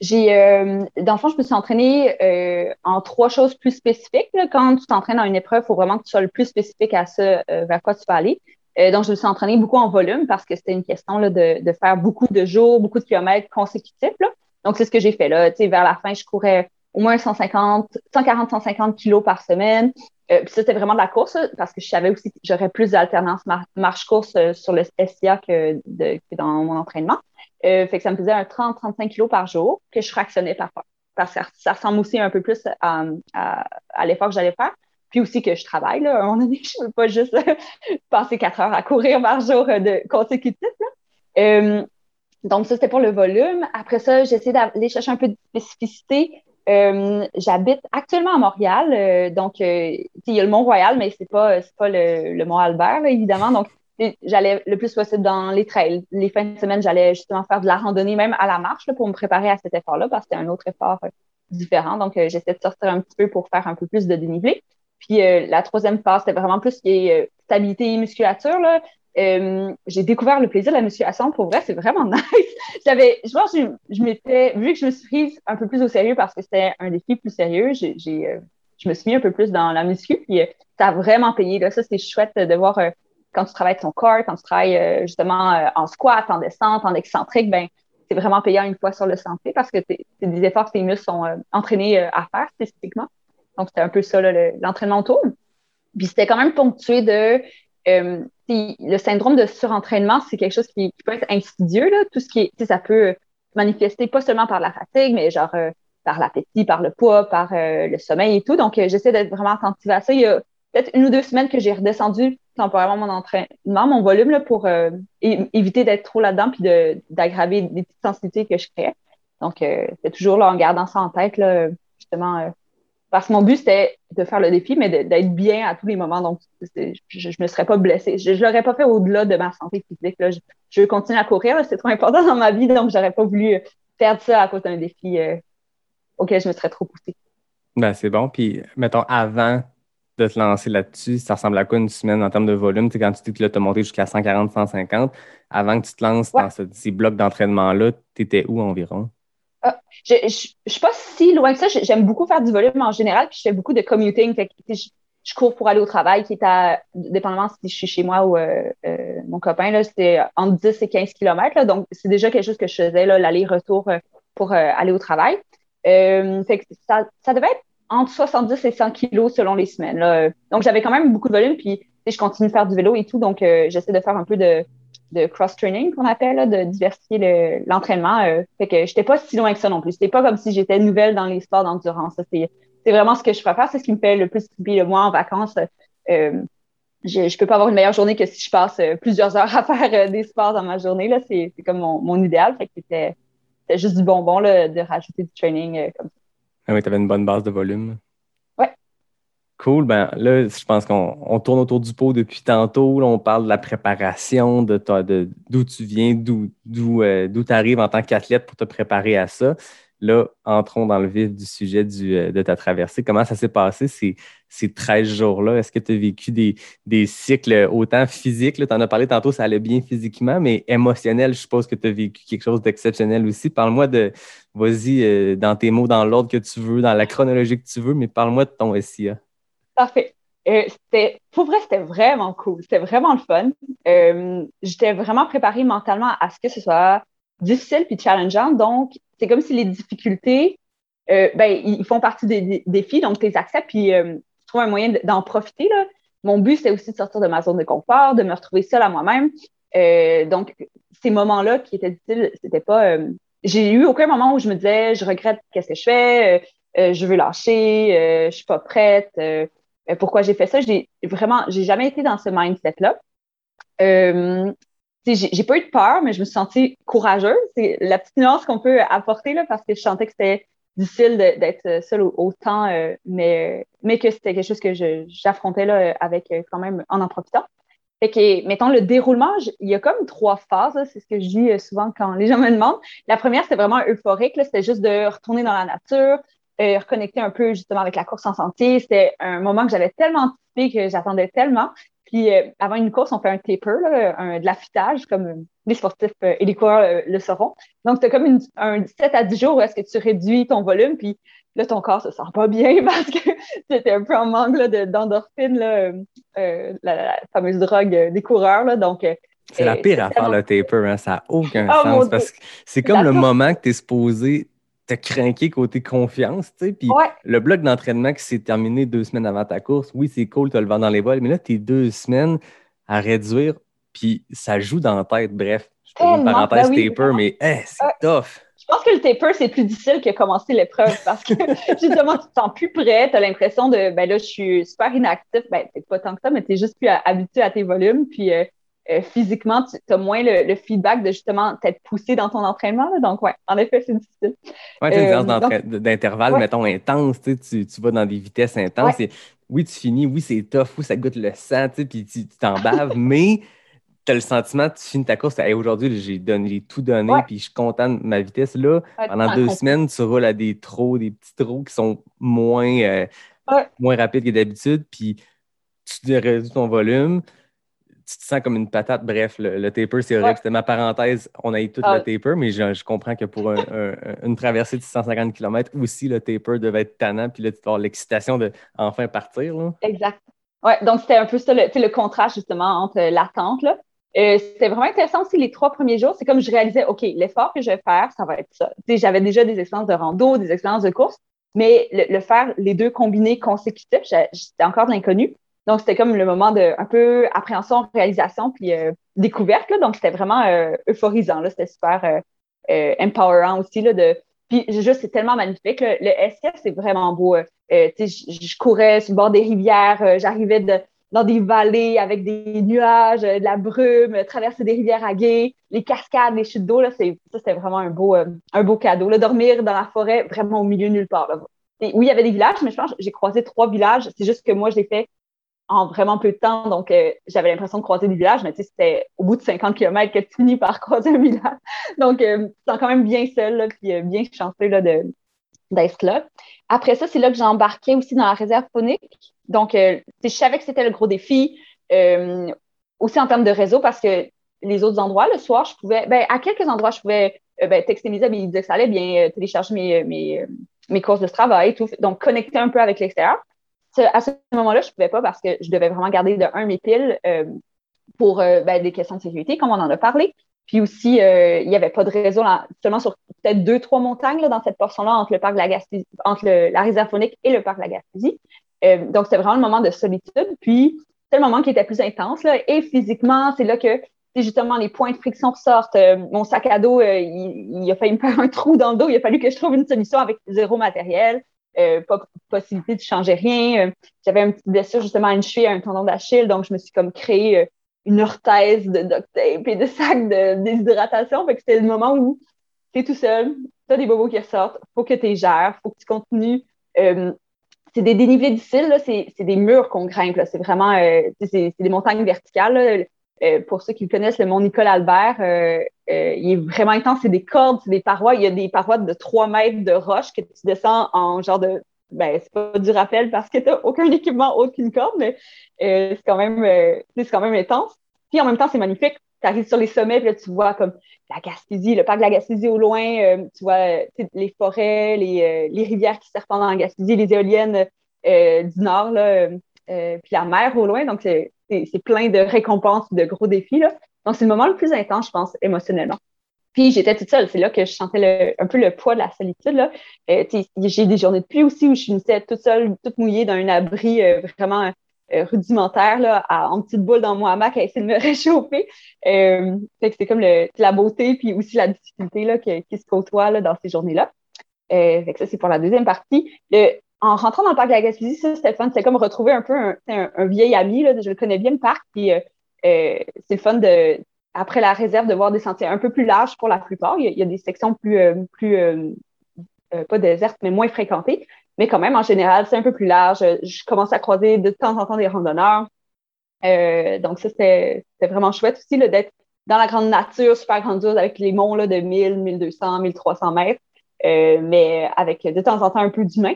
J'ai, euh, dans le fond, je me suis entraînée euh, en trois choses plus spécifiques. Quand tu t'entraînes dans une épreuve, il faut vraiment que tu sois le plus spécifique à ça, euh, vers quoi tu vas aller. Euh, donc, je me suis entraînée beaucoup en volume parce que c'était une question là, de, de, faire beaucoup de jours, beaucoup de kilomètres consécutifs. Là. Donc, c'est ce que j'ai fait là. Tu sais, vers la fin, je courais au moins 150, 140, 150 kilos par semaine. Euh, puis ça, c'était vraiment de la course parce que je savais aussi que j'aurais plus d'alternance marche-course sur le SIA que, dans mon entraînement. Euh, fait que ça me faisait un 30-35 kilos par jour que je fractionnais parfois. Parce que ça ressemble aussi un peu plus à, l'effort que j'allais faire. Puis aussi que je travaille, là. À un moment donné, je ne veux pas juste passer quatre heures à courir par jour de consécutif. donc, ça, c'était pour le volume. Après ça, j'essaie d'aller chercher un peu de spécificité. Euh, j'habite actuellement à Montréal, euh, donc euh, il y a le Mont-Royal, mais c'est pas pas le, Mont-Albert évidemment. Donc j'allais le plus possible dans les trails. Les fins de semaine, j'allais justement faire de la randonnée, même à la marche, pour me préparer à cet effort-là, parce que c'était un autre effort différent. Donc j'essaie de sortir un petit peu pour faire un peu plus de dénivelé. Puis la troisième phase, c'était vraiment plus qui est stabilité et musculature. Là. Euh, j'ai découvert le plaisir de la musculation. Pour vrai, c'est vraiment nice. J'avais, je pense, je, je m'étais, vu que je me suis prise un peu plus au sérieux parce que c'était un défi plus sérieux, j'ai, euh, je me suis mis un peu plus dans la muscu. Puis euh, ça a vraiment payé. Là. Ça, c'est chouette de voir quand tu travailles ton corps, quand tu travailles justement en squat, en descente, en excentrique, ben c'est vraiment payant une fois sur le santé parce que c'est des efforts que tes muscles sont entraînés à faire spécifiquement. Donc, c'était un peu ça, l'entraînement autour. Puis c'était quand même ponctué de euh, le syndrome de surentraînement, c'est quelque chose qui, peut être insidieux. Là. Tout ce qui est, ça peut manifester pas seulement par la fatigue, mais genre euh, par l'appétit, par le poids, par euh, le sommeil et tout. Donc, j'essaie d'être vraiment attentive à ça. Il y a peut-être une ou deux semaines que j'ai redescendu temporairement mon entraînement, mon volume là, pour éviter d'être trop là-dedans puis d'aggraver des petites sensibilités que je créais. Donc, c'est toujours là, en gardant ça en tête, là, justement, parce que mon but, c'était de faire le défi, mais d'être bien à tous les moments. Donc, je ne me serais pas blessée. Je ne l'aurais pas fait au-delà de ma santé physique. Je, veux continuer à courir. C'est trop important dans ma vie. Donc, j'aurais pas voulu perdre ça à cause d'un défi euh, auquel je me serais trop poussée. Ben, c'est bon. Puis, mettons, avant de te lancer là-dessus, ça ressemble à quoi une semaine en termes de volume? quand tu dis que tu as monté jusqu'à 140, 150, avant que tu te lances dans ces blocs d'entraînement-là, tu étais où environ? Ah, je, je, suis pas si loin que ça. J'aime beaucoup faire du volume en général, puis je fais beaucoup de commuting. Fait que, je, cours pour aller au travail, qui est à, dépendamment si je suis chez moi ou euh, euh, mon copain, là, c'était entre 10 et 15 km. donc, c'est déjà quelque chose que je faisais, l'aller-retour euh, pour aller au travail. fait que ça, ça devait être entre 70 et 100 kilos selon les semaines. Là. Donc, j'avais quand même beaucoup de volume, puis je continue de faire du vélo et tout, donc j'essaie de faire un peu de, cross-training qu'on appelle, de diversifier l'entraînement. euh, fait que j'étais pas si loin que ça non plus. C'était pas comme si j'étais nouvelle dans les sports d'endurance. C'est vraiment ce que je préfère. C'est ce qui me fait le plus triper. Moi, en vacances, euh, je, je peux pas avoir une meilleure journée que si je passe euh, plusieurs heures à faire euh, des sports dans ma journée. Là, c'est comme mon, mon idéal. Fait que c'était juste du bonbon là, de rajouter du training euh, comme ça. Ah oui, tu avais une bonne base de volume. Cool. Ben là, je pense qu'on tourne autour du pot depuis tantôt. on parle de la préparation, de d'où tu viens, d'où euh, tu arrives en tant qu'athlète pour te préparer à ça. Là, entrons dans le vif du sujet du, euh, de ta traversée. Comment ça s'est passé? Ces, ces 13 jours-là? Est-ce que tu as vécu des, des, cycles autant physiques? Tu en as parlé tantôt, ça allait bien physiquement, mais émotionnel, je suppose que tu as vécu quelque chose d'exceptionnel aussi. Parle-moi de, vas-y, euh, dans tes mots, dans l'ordre que tu veux, dans la chronologie que tu veux, mais parle-moi de ton SIA. Parfait. Euh, c'était, pour vrai, c'était vraiment cool. C'était vraiment le fun. Euh, j'étais vraiment préparée mentalement à ce que ce soit difficile puis challengeant. Donc, c'est comme si les difficultés, euh, ben, ils font partie des, défis, donc tu les puis tu trouves un moyen d'en profiter. Là. Mon but, c'est aussi de sortir de ma zone de confort, de me retrouver seule à moi-même. donc, ces moments-là qui étaient difficiles, c'était pas. j'ai eu aucun moment où je me disais, je regrette qu'est-ce que je fais, je veux lâcher, je suis pas prête. Euh, pourquoi j'ai fait ça. J'ai vraiment, j'ai jamais été dans ce mindset-là. Euh, j'ai pas eu de peur, mais je me suis sentie courageuse. C'est la petite nuance qu'on peut apporter là, parce que je sentais que c'était difficile d'être seule autant, euh, mais, mais que c'était quelque chose que j'affrontais là avec quand même en en profitant. Fait que, mettons, le déroulement, il y a comme trois phases. C'est ce que je dis souvent quand les gens me demandent. La première, c'était vraiment euphorique. C'était juste de retourner dans la nature, euh, reconnecter un peu justement avec la course en santé. C'était un moment que j'avais tellement anticipé que j'attendais tellement. Puis euh, avant une course, on fait un taper, là, un, de l'affûtage, comme euh, les sportifs et les coureurs le sauront. Donc, tu as comme une, un 7 à 10 jours où est-ce que tu réduis ton volume, puis là, ton corps se sent pas bien parce que tu étais un peu en manque d'endorphine, la, la, fameuse drogue des coureurs. Là, donc, c'est la pire affaire, le taper. Hein? Ça n'a aucun oh sens parce que c'est comme le moment que tu es supposé t'as craqué côté confiance, tu sais. Puis le bloc d'entraînement qui s'est terminé deux semaines avant ta course, oui, c'est cool, t'as le vent dans les voiles, mais là, t'es deux semaines à réduire, puis ça joue dans la tête. Bref, je fais une parenthèse ben taper, mais c'est tough. Je pense que le taper, c'est plus difficile que commencer l'épreuve parce que justement, tu te sens plus prêt, tu as l'impression de, ben là, je suis super inactif. Ben, c'est pas tant que ça, mais tu es juste plus habitué à tes volumes. Puis euh, euh, physiquement, tu as moins le, feedback de justement t'être poussé dans ton entraînement. Donc, ouais, en effet, c'est difficile. Oui, tu as une euh, d'intervalle, mettons, intense. Tu, tu vas dans des vitesses intenses. oui, tu finis, oui, c'est tough, oui, ça goûte le sang, puis tu t'en baves, mais tu as le sentiment, tu finis ta course, aujourd'hui, j'ai donné tout donné, puis je suis content de ma vitesse. Là, pendant deux semaines, tu roules à des trous, des petits trous qui sont moins, euh, moins rapides que d'habitude, puis tu réduis ton volume tu te sens comme une patate. Bref, le, taper, c'est vrai. C'était ma parenthèse. On a eu tout le ah. taper, mais je, comprends que pour une traversée de 650 km aussi, le taper devait être tannant. Puis là, tu avoir l'excitation de enfin partir. Là. Exact. Ouais, donc c'était un peu ça, le, le contraste justement entre l'attente. Là. Euh, c'était vraiment intéressant aussi les trois premiers jours. C'est comme je réalisais, OK, l'effort que je vais faire, ça va être ça. J'avais déjà des expériences de rando, des expériences de course, mais le, le faire les deux combinés consécutifs, c'était encore de l'inconnu. Donc, c'était comme le moment de un peu appréhension, réalisation, puis euh, découverte. Là. Donc, c'était vraiment euh, euphorisant. C'était super euh, euh, empowerant aussi. Là, de... Puis, juste, c'est tellement magnifique. Le SKF, c'est vraiment beau. je, courais sur le bord des rivières. J'arrivais dans des vallées avec des nuages, de la brume, traverser des rivières à gué, les cascades, les chutes d'eau. Ça, c'était vraiment un beau, un beau cadeau. Là, dormir dans la forêt, vraiment au milieu nulle part. Là. Oui, il y avait des villages, mais je pense que j'ai croisé trois villages. C'est juste que moi, je l'ai fait en vraiment peu de temps. Donc, euh, j'avais l'impression de croiser des villages, mais tu sais, c'était au bout de 50 km que tu finis par croiser un village. Donc, euh, tu quand même bien seul, puis euh, bien chanceux là, de, d'être là. Après ça, c'est là que j'ai embarqué aussi dans la réserve phonique. Donc, je savais que c'était le gros défi, aussi en termes de réseau, parce que les autres endroits, le soir, je pouvais, ben, à quelques endroits, je pouvais ben, texter mes amis, ils disaient que ça allait bien, télécharger mes, mes, mes courses de travail, tout. Donc, connecter un peu avec l'extérieur à ce moment-là, je pouvais pas parce que je devais vraiment garder de un mes piles euh, pour euh, ben, des questions de sécurité, comme on en a parlé. Puis aussi, euh, il n'y avait pas de réseau seulement sur peut-être deux, trois montagnes là, dans cette portion-là entre le parc de la Gaspésie, entre la réserve phonique et le parc de la Gaspésie. donc, c'était vraiment le moment de solitude. Puis, c'était le moment qui était plus intense. Là, et physiquement, c'est là que justement les points de friction sortent. mon sac à dos, il, il, a failli me faire un trou dans le dos. Il a fallu que je trouve une solution avec zéro matériel. Euh, pas possibilité de changer rien. Euh, j'avais une petite blessure justement à une cheville, à un tendon d'Achille, donc je me suis comme créé euh, une orthèse de duct tape et de sacs de déshydratation. Fait que c'était le moment où tu es tout seul, tu as des bobos qui ressortent, faut que tu les gères, faut que tu continues. c'est des dénivelés difficiles, c'est des murs qu'on grimpe. C'est vraiment des montagnes verticales. Euh, pour ceux qui connaissent le mont Nicole Albert, euh, euh, il est vraiment intense. C'est des cordes, c'est des parois. Il y a des parois de 3 mètres de roche que tu descends en genre de. Ben, c'est pas du rappel parce que tu n'as aucun équipement autre qu'une corde, mais c'est quand même c'est quand même intense. Puis en même temps, c'est magnifique. Tu arrives sur les sommets, puis là, tu vois comme la Gaspésie, le parc de la Gaspésie au loin, tu vois les forêts, les, les, rivières qui serpentent la Gaspésie, les éoliennes du nord, là, puis la mer au loin. Donc, c'est c'est plein de récompenses, de gros défis. Là. Donc, c'est le moment le plus intense, je pense, émotionnellement. Puis j'étais toute seule. C'est là que je sentais un peu le poids de la solitude. Euh, j'ai des journées de pluie aussi où je finissais toute seule, toute mouillée dans un abri euh, vraiment euh, rudimentaire, là, en petite boule dans mon hamac à essayer de me réchauffer. que c'est comme le, la beauté puis aussi la difficulté là, qui, qui se côtoie là, dans ces journées-là. que ça, c'est pour la deuxième partie. Le, en rentrant dans le parc de la Gaspésie, ça, c'était fun. Comme retrouver un peu un, vieil ami. Là, je le connais bien, le parc. Puis euh, euh, c'est fun de, après la réserve, de voir des sentiers un peu plus larges pour la plupart. Il y a, des sections plus, euh, plus pas désertes, mais moins fréquentées. Mais quand même, en général, c'est un peu plus large. Je commence à croiser de temps en temps des randonneurs. donc ça, c'était vraiment chouette aussi d'être dans la grande nature, super grandiose, avec les monts là, de 1000, 1200, 1300 mètres, mais avec de temps en temps un peu d'humain.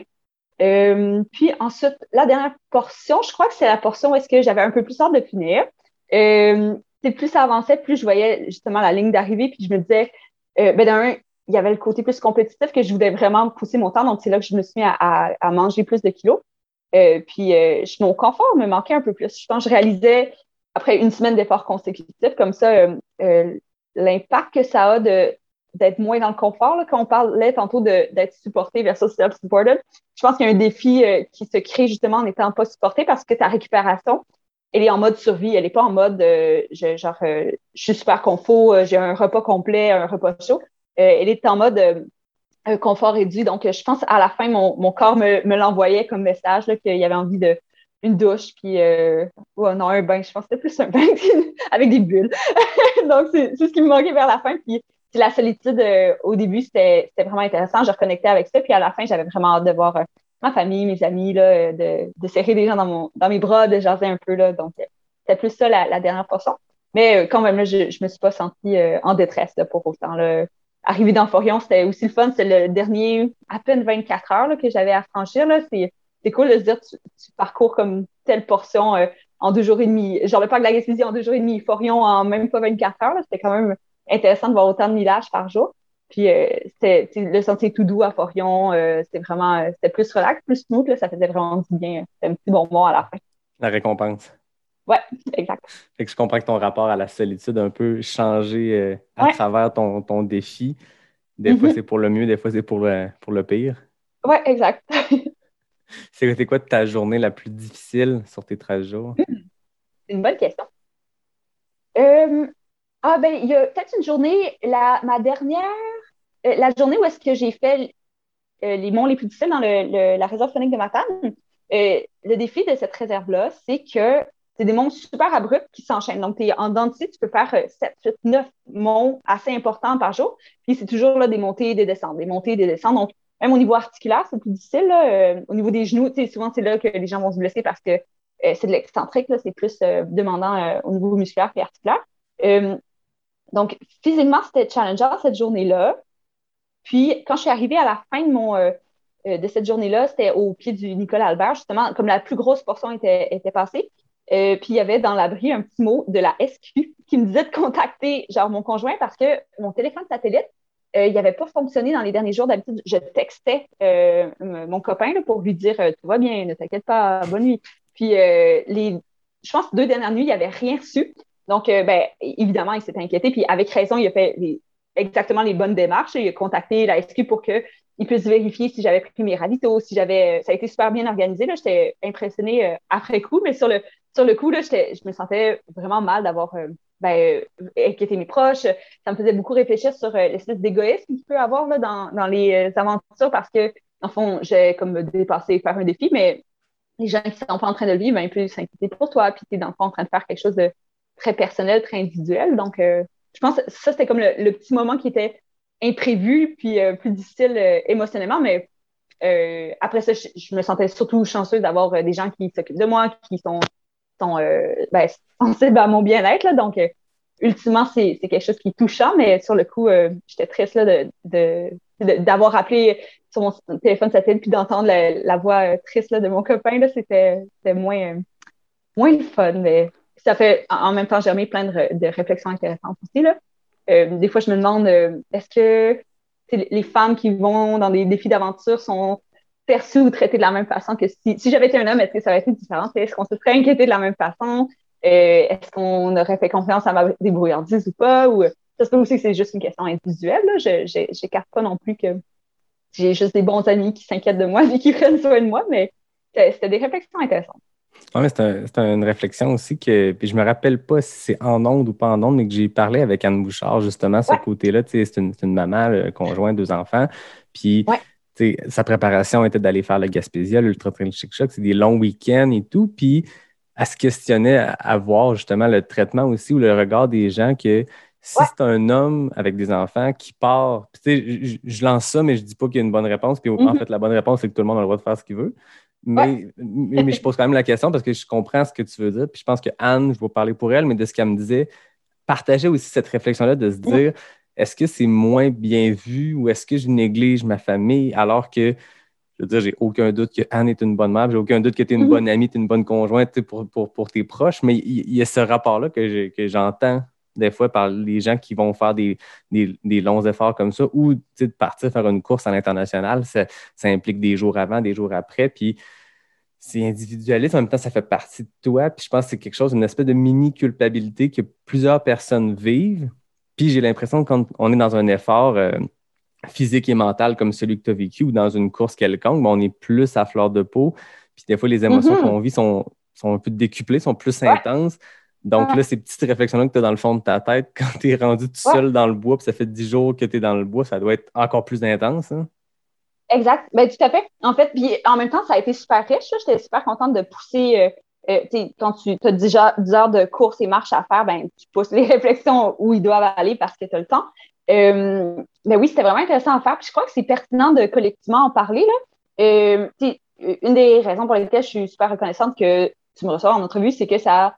Euh, puis ensuite, la dernière portion, je crois que c'est la portion où est-ce que j'avais un peu plus hâte de finir. Euh, plus ça avançait, plus je voyais justement la ligne d'arrivée, puis je me disais, euh, ben d'un, il y avait le côté plus compétitif que je voulais vraiment pousser mon temps, donc c'est là que je me suis mis à, à, manger plus de kilos. Euh, puis euh, mon confort me manquait un peu plus. Je pense que je réalisais, après une semaine d'efforts consécutifs, comme ça, l'impact que ça a de d'être moins dans le confort. Là, quand on parlait tantôt d'être supporté versus self-supported, je pense qu'il y a un défi euh, qui se crée justement en n'étant pas supporté parce que ta récupération, elle est en mode survie. Elle n'est pas en mode euh, genre je suis super confort, j'ai un repas complet, un repas chaud. elle est en mode confort réduit. Donc, je pense à la fin, mon, mon corps me, me l'envoyait comme message qu'il y avait envie de une douche, puis euh, non, un bain, je pense que c'était plus un bain avec des bulles. Donc, c'est ce qui me manquait vers la fin. Puis la solitude, euh, au début, c'était vraiment intéressant. Je reconnectais avec ça. Puis à la fin, j'avais vraiment hâte de voir euh, ma famille, mes amis, là, de, de, serrer des gens dans, mon, dans mes bras, de jaser un peu. Là. Donc, c'était plus ça la, dernière portion. Mais quand même, là, je ne me suis pas sentie en détresse pour autant. Là. Arriver dans Forion, c'était aussi le fun. C'est le dernier, à peine 24 heures que j'avais à franchir. C'est cool de se dire tu, tu parcours comme telle portion euh, en deux jours et demi. Genre le parc de la Gaspésie en deux jours et demi, Forion en même pas 24 heures. C'était quand même intéressant de voir autant de millages par jour. Puis euh, c'était le sentier tout doux à Forion. Euh, c'était vraiment c'était plus relax, plus smooth. Là, ça faisait vraiment du bien. C'était un petit bonbon à la fin. La récompense. Ouais, exact. Fait que je comprends que ton rapport à la solitude a un peu changé à travers ton, ton défi. Des fois, mm-hmm. c'est pour le mieux, des fois, c'est pour le, pour le pire. Ouais, exact. C'est quoi ta journée la plus difficile sur tes 13 jours? C'est une bonne question. Euh, ah, ben, il y a peut-être une journée, la, ma dernière, euh, la journée où est-ce que j'ai fait euh, les monts les plus difficiles dans le, la réserve phonique de Matane. le défi de cette réserve-là, c'est que c'est des monts super abrupts qui s'enchaînent. Donc, es en dentiste, tu peux faire 7, 8, 9 monts assez importants par jour. Puis, c'est toujours là, des montées et des descentes, des montées et des descentes. Donc, même au niveau articulaire, c'est plus difficile. Euh, au niveau des genoux, souvent, c'est là que les gens vont se blesser parce que euh, c'est de l'excentrique, c'est plus euh, demandant au niveau musculaire et articulaire. Donc, physiquement, c'était challengeant cette journée-là. Puis, quand je suis arrivée à la fin de mon de cette journée-là, c'était au pied du Nicolas Albert, justement, comme la plus grosse portion était, passée. puis il y avait dans l'abri un petit mot de la SQ qui me disait de contacter genre mon conjoint parce que mon téléphone satellite euh, il n'avait pas fonctionné dans les derniers jours. D'habitude, je textais euh, mon copain pour lui dire euh, Tout va bien, ne t'inquiète pas, bonne nuit. Puis, les, je pense, deux dernières nuits, il n'avait rien reçu. Donc, ben, évidemment, il s'est inquiété. Puis, avec raison, il a fait exactement les bonnes démarches. Il a contacté la SQ pour qu'il puisse vérifier si j'avais pris mes ravitaux, si j'avais. Ça a été super bien organisé. J'étais impressionnée après coup, mais sur le, sur le coup, là, je me sentais vraiment mal d'avoir ben, euh, inquiéter mes proches. Ça me faisait beaucoup réfléchir sur euh, l'espèce d'égoïsme qu'il peut avoir là, dans, dans, les euh, aventures parce que, en fond, j'ai comme dépassé, faire un défi, mais les gens qui sont pas en train de vivre, ben, ils peuvent s'inquiéter pour toi, puis tu es dans le fond en train de faire quelque chose de très personnel, très individuel. Donc, je pense que ça, c'était comme le, petit moment qui était imprévu, puis plus difficile émotionnellement, mais après ça, je, me sentais surtout chanceuse d'avoir des gens qui s'occupent de moi, qui sont euh, ben, sensibles à mon bien-être. Donc, euh, ultimement, c'est quelque chose qui est touchant, mais sur le coup, euh, j'étais triste là, de, d'avoir appelé sur mon téléphone satellite puis d'entendre la, voix triste là, de mon copain. C'était moins, moins le fun, mais ça fait en même temps germer plein de, réflexions intéressantes aussi. Là. des fois, je me demande est-ce que les femmes qui vont dans des défis d'aventure sont perçu ou traité de la même façon que si, si j'avais été un homme, est-ce que ça aurait été différent? Est-ce qu'on se serait inquiété de la même façon? Euh, est-ce qu'on aurait fait confiance à ma débrouillardise ou pas? Ou ça se peut aussi que c'est juste une question individuelle. Je n'écarte pas non plus que j'ai juste des bons amis qui s'inquiètent de moi et qui prennent soin de moi, mais c'était des réflexions intéressantes. Oui, c'est une réflexion aussi que, puis je me rappelle pas si c'est en onde ou pas en onde, mais que j'ai parlé avec Anne Bouchard, justement, ce côté-là. C'est une, une, maman, le conjoint, deux enfants. Puis sa préparation était d'aller faire le Gaspésia, l'Ultra Trail Chic Shock, c'est des longs week-ends et tout. Puis elle se questionnait à, voir justement le traitement aussi ou le regard des gens que si c'est un homme avec des enfants qui part, je, je, lance ça, mais je dis pas qu'il y a une bonne réponse. Puis en mm-hmm. fait, la bonne réponse, c'est que tout le monde a le droit de faire ce qu'il veut. Mais, mais, je pose quand même la question parce que je comprends ce que tu veux dire. Puis je pense que Anne, je vais parler pour elle, mais de ce qu'elle me disait, partageait aussi cette réflexion-là de se dire est-ce que c'est moins bien vu ou est-ce que je néglige ma famille alors que, je veux dire, j'ai aucun doute que Anne est une bonne mère, j'ai aucun doute que tu es une mhm. bonne amie, tu es une bonne conjointe pour, pour, tes proches, mais il y, a ce rapport-là que j'entends des fois par les gens qui vont faire des, longs efforts comme ça ou de partir faire une course à l'international, ça, implique des jours avant, des jours après, puis c'est individualiste, en même temps, ça fait partie de toi, puis je pense que c'est quelque chose, une espèce de mini-culpabilité que plusieurs personnes vivent, Puis j'ai l'impression que quand on est dans un effort euh, physique et mental comme celui que tu as vécu ou dans une course quelconque, ben, on est plus à fleur de peau. Puis des fois, les émotions Mhm. qu'on vit sont, sont un peu décuplées, sont plus intenses. Donc Ouais. là, ces petites réflexions-là que tu as dans le fond de ta tête, quand tu es rendu tout Ouais. seul dans le bois, puis ça fait 10 jours que tu es dans le bois, ça doit être encore plus intense. hein? Exact. Ben, tout à fait. En fait, puis en même temps, ça a été super riche. J'étais super contente de pousser. euh, euh, quand tu as 10 heures, 10 heures de course et marche à faire, ben, tu pousses les réflexions où ils doivent aller parce que tu as le temps. Euh, ben oui, c'était vraiment intéressant à faire. Puis je crois que c'est pertinent de collectivement en parler. Là. Euh, une des raisons pour lesquelles je suis super reconnaissante que tu me reçois en entrevue, c'est que ça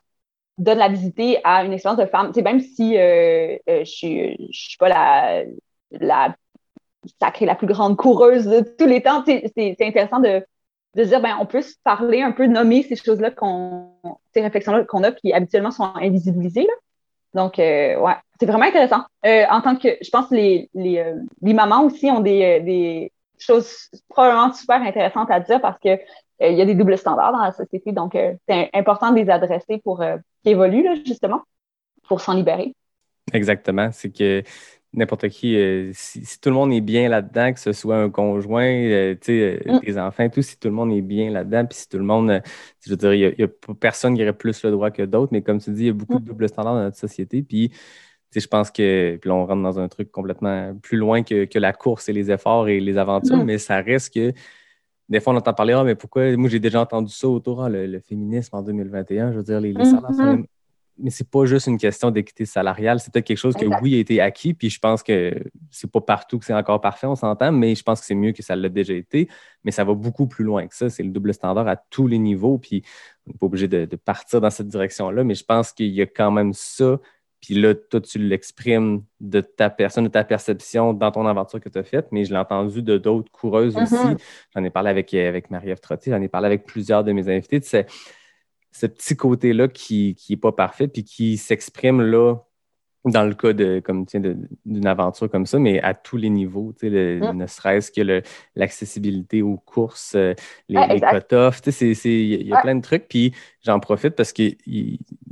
donne la visiter à une expérience de femme. Tu sais, même si euh, je suis, je suis pas la, la sacrée, la plus grande coureuse de tous les temps, c'est intéressant de, de dire, ben, on peut se parler un peu, nommer ces choses-là, qu'on, ces réflexions-là qu'on a, qui habituellement sont invisibilisées. Là. Donc, euh, ouais, c'est vraiment intéressant. Euh, en tant que, je pense que les, les, euh, les mamans aussi ont des, des choses probablement super intéressantes à dire parce que il y a des doubles standards dans la société. Donc, c'est important de les adresser pour qu'ils évoluent, justement, pour s'en libérer. Exactement. C'est que n'importe qui, euh, si, si tout le monde est bien là-dedans, que ce soit un conjoint, euh, euh, Mm. tes enfants, tout, si tout le monde est bien là-dedans, puis si tout le monde, euh, je veux dire, il n'y a, personne qui aurait plus le droit que d'autres, mais comme tu dis, il y a beaucoup de Mm. double standards dans notre société, puis je pense que, puis là, on rentre dans un truc complètement plus loin que, que la course et les efforts et les aventures, Mm. mais ça reste que des fois, on entend parler, ah, mais pourquoi, moi, j'ai déjà entendu ça autour, ah, le, le féminisme en 2021, je veux dire, les, les salaires sont les- mais c'est pas juste une question d'équité salariale. C'est peut-être quelque chose Exact. oui, a été acquis, puis je pense que c'est pas partout que c'est encore parfait, on s'entend, mais je pense que c'est mieux que ça l'a déjà été. Mais ça va beaucoup plus loin que ça. C'est le double standard à tous les niveaux, puis on n'est pas obligé de, de partir dans cette direction-là, mais je pense qu'il y a quand même ça. Puis là, toi, tu l'exprimes de ta personne, de ta perception dans ton aventure que tu as faite, mais je l'ai entendu de d'autres coureuses Mhm. aussi. J'en ai parlé avec, avec Marie-Ève Trottier, j'en ai parlé avec plusieurs de mes invités. Tu sais, ce petit côté-là qui n'est pas parfait, puis qui s'exprime là dans le cas de, comme, d'une aventure comme ça, mais à tous les niveaux, le- Mm. ne serait-ce que l'accessibilité aux courses, euh, les, exact. cut-offs, il y a- plein de trucs, puis j'en profite parce que,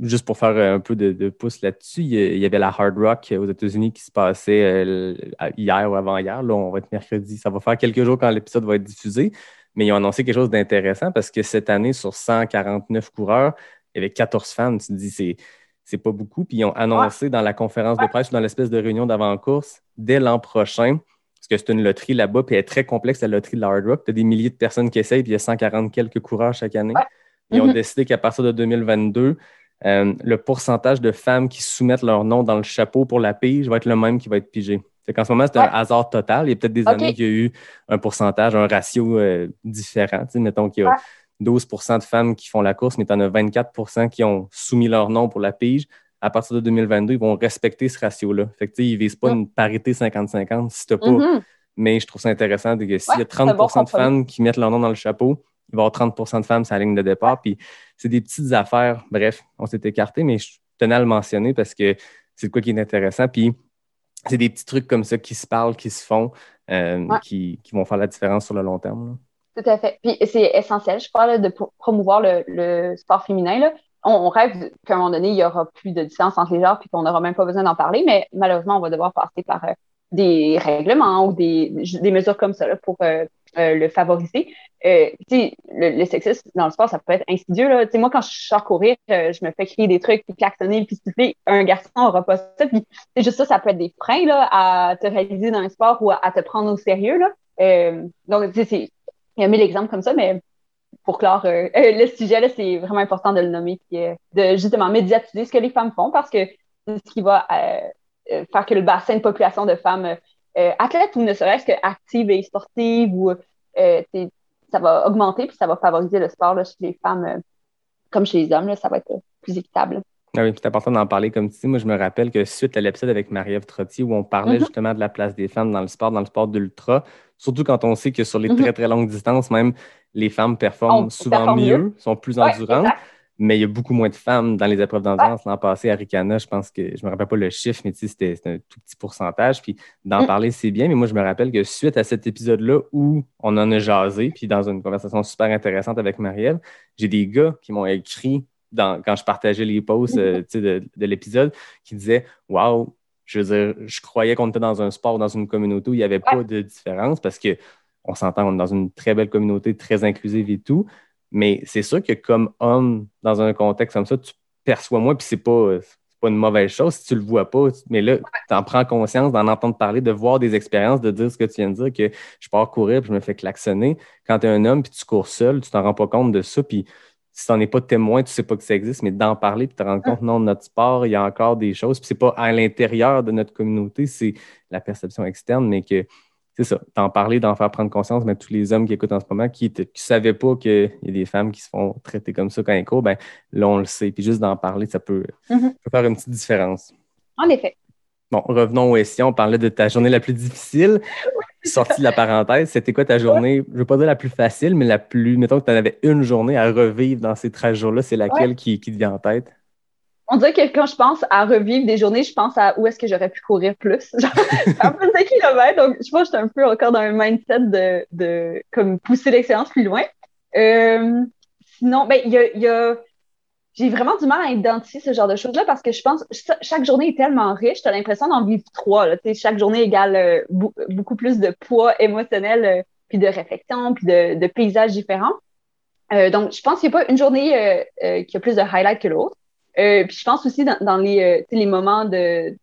juste pour faire un peu de, de pouce là-dessus, il y a- il y avait la Hard Rock aux États-Unis qui se passait euh, hier ou avant-hier, là, on va être mercredi, ça va faire quelques jours quand l'épisode va être diffusé, mais ils ont annoncé quelque chose d'intéressant parce que cette année, sur 149 coureurs, il y avait 14 femmes. Tu te dis, c'est, c'est pas beaucoup. Puis ils ont annoncé dans la conférence de presse ou dans l'espèce de réunion d'avant-course, dès l'an prochain, parce que c'est une loterie là-bas, puis elle est très complexe, la loterie de la Hard Rock. Tu as des milliers de personnes qui essayent, puis il y a 140 quelques coureurs chaque année. Ils ont Mhm. décidé qu'à partir de 2022, euh, le pourcentage de femmes qui soumettent leur nom dans le chapeau pour la pige va être le même qui va être pigé. Fait qu'en ce moment, c'est Ouais. un hasard total. Il y a peut-être des années qu'il y a eu un pourcentage, un ratio euh, différent. Tu sais, mettons qu'il y a Ouais. 12% de femmes qui font la course, mais tu en as 24% qui ont soumis leur nom pour la pige. À partir de 2022, ils vont respecter ce ratio-là. Fait que, tu sais, ils ne visent pas Mm. une parité 50-50 si tu pas. Mhm. Mais je trouve ça intéressant de que s'il y a Ouais, 30 c'est un bon de femmes qui mettent leur nom dans le chapeau, il va y avoir 30% de femmes sur la ligne de départ. Puis c'est des petites affaires. Bref, on s'est écarté, mais je tenais à le mentionner parce que c'est quoi qui est intéressant. Puis c'est des petits trucs comme ça qui se parlent, qui se font, euh, Ouais. qui, qui vont faire la différence sur le long terme. là. Tout à fait. Puis c'est essentiel, je crois, là, de pro- promouvoir le, le sport féminin. Là. On, on rêve qu'à un moment donné, il y aura plus de distance entre les genres puis qu'on n'aura même pas besoin d'en parler, mais malheureusement, on va devoir passer par euh, des règlements ou des, des mesures comme ça là, pour euh, euh, le favoriser. Euh, le, le sexisme dans le sport, ça peut être insidieux. Là. Moi, quand je sors courir, euh, je me fais crier des trucs, puis klaxonner, puis siffler. Un garçon n'aura pas ça. Puis juste ça, ça peut être des freins là, à te réaliser dans un sport ou à, te prendre au sérieux. Là. Donc, il y a mille exemples comme ça, mais pour clore le sujet, là, c'est vraiment important de le nommer puis de justement médiatiser ce que les femmes font parce que c'est ce qui va faire que le bassin de population de femmes euh, athlètes ou ne serait-ce que actives et sportives ou euh, ça va augmenter puis ça va favoriser le sport là, chez les femmes euh, comme chez les hommes. Là, ça va être plus équitable. Ah oui, c'est important d'en parler comme tu dis. Moi, je me rappelle que suite à l'épisode avec Marie-Ève Trottier où on parlait Mhm. justement de la place des femmes dans le sport, dans le sport d'ultra, surtout quand on sait que sur les Mhm. très très longues distances, même les femmes performent On souvent performe mieux, mieux. sont plus Ouais, endurantes, exact. Mais il y a beaucoup moins de femmes dans les épreuves d'endurance. L'an passé, à Ricana, je pense que, je me rappelle pas le chiffre, mais tu sais, c'était un tout petit pourcentage. Puis d'en Mm. parler, c'est bien, mais moi, je me rappelle que suite à cet épisode-là où on en a jasé, puis dans une conversation super intéressante avec Marie-Ève, j'ai des gars qui m'ont écrit dans, quand je partageais les posts euh, de l'épisode qui disaient Waouh, je veux dire, je croyais qu'on était dans un sport, dans une communauté où il n'y avait pas de différence parce que on s'entend, on est dans une très belle communauté, très inclusive et tout. Mais c'est sûr que comme homme, dans un contexte comme ça, tu perçois moins, puis c'est pas, pas une mauvaise chose si tu le vois pas. Mais là, tu en prends conscience d'en entendre parler, de voir des expériences, de dire ce que tu viens de dire, que je pars courir puis je me fais klaxonner. Quand tu es un homme puis tu cours seul, tu t'en rends pas compte de ça. Puis si tu n'en es pas témoin, tu sais pas que ça existe, mais d'en parler puis te rendre compte, non, notre sport, il y a encore des choses. Puis c'est pas à l'intérieur de notre communauté, c'est la perception externe, mais que c'est ça, t'en parler, d'en faire prendre conscience, mais tous les hommes qui écoutent en ce moment, qui ne savaient pas qu'il y a des femmes qui se font traiter comme ça quand ils courent, ben là, on le sait. Puis juste d'en parler, ça peut, Mhm. faire une petite différence. En effet. Bon, revenons au SIA. On parlait de ta journée la plus difficile. Sortie de la parenthèse, c'était quoi ta journée, je ne veux pas dire la plus facile, mais la plus, mettons que tu en avais une journée à revivre dans ces 13 jours-là, c'est laquelle qui, qui te vient en tête? On dirait que quand je pense à revivre des journées, je pense à où est-ce que j'aurais pu courir plus. Genre, un peu de kilomètres. Donc, je pense que j'étais un peu encore dans un mindset de, de comme pousser l'excellence plus loin. Euh, sinon, ben, il y a, y a j'ai vraiment du mal à identifier ce genre de choses-là parce que je pense que chaque journée est tellement riche, tu as l'impression d'en vivre trois. Là, chaque journée égale euh, beaucoup plus de poids émotionnel, euh, puis de réflexion, puis de, de paysages différents. Euh, donc, je pense qu'il n'y a pas une journée euh, qui a plus de highlights que l'autre. Puis je pense aussi dans, les, les moments de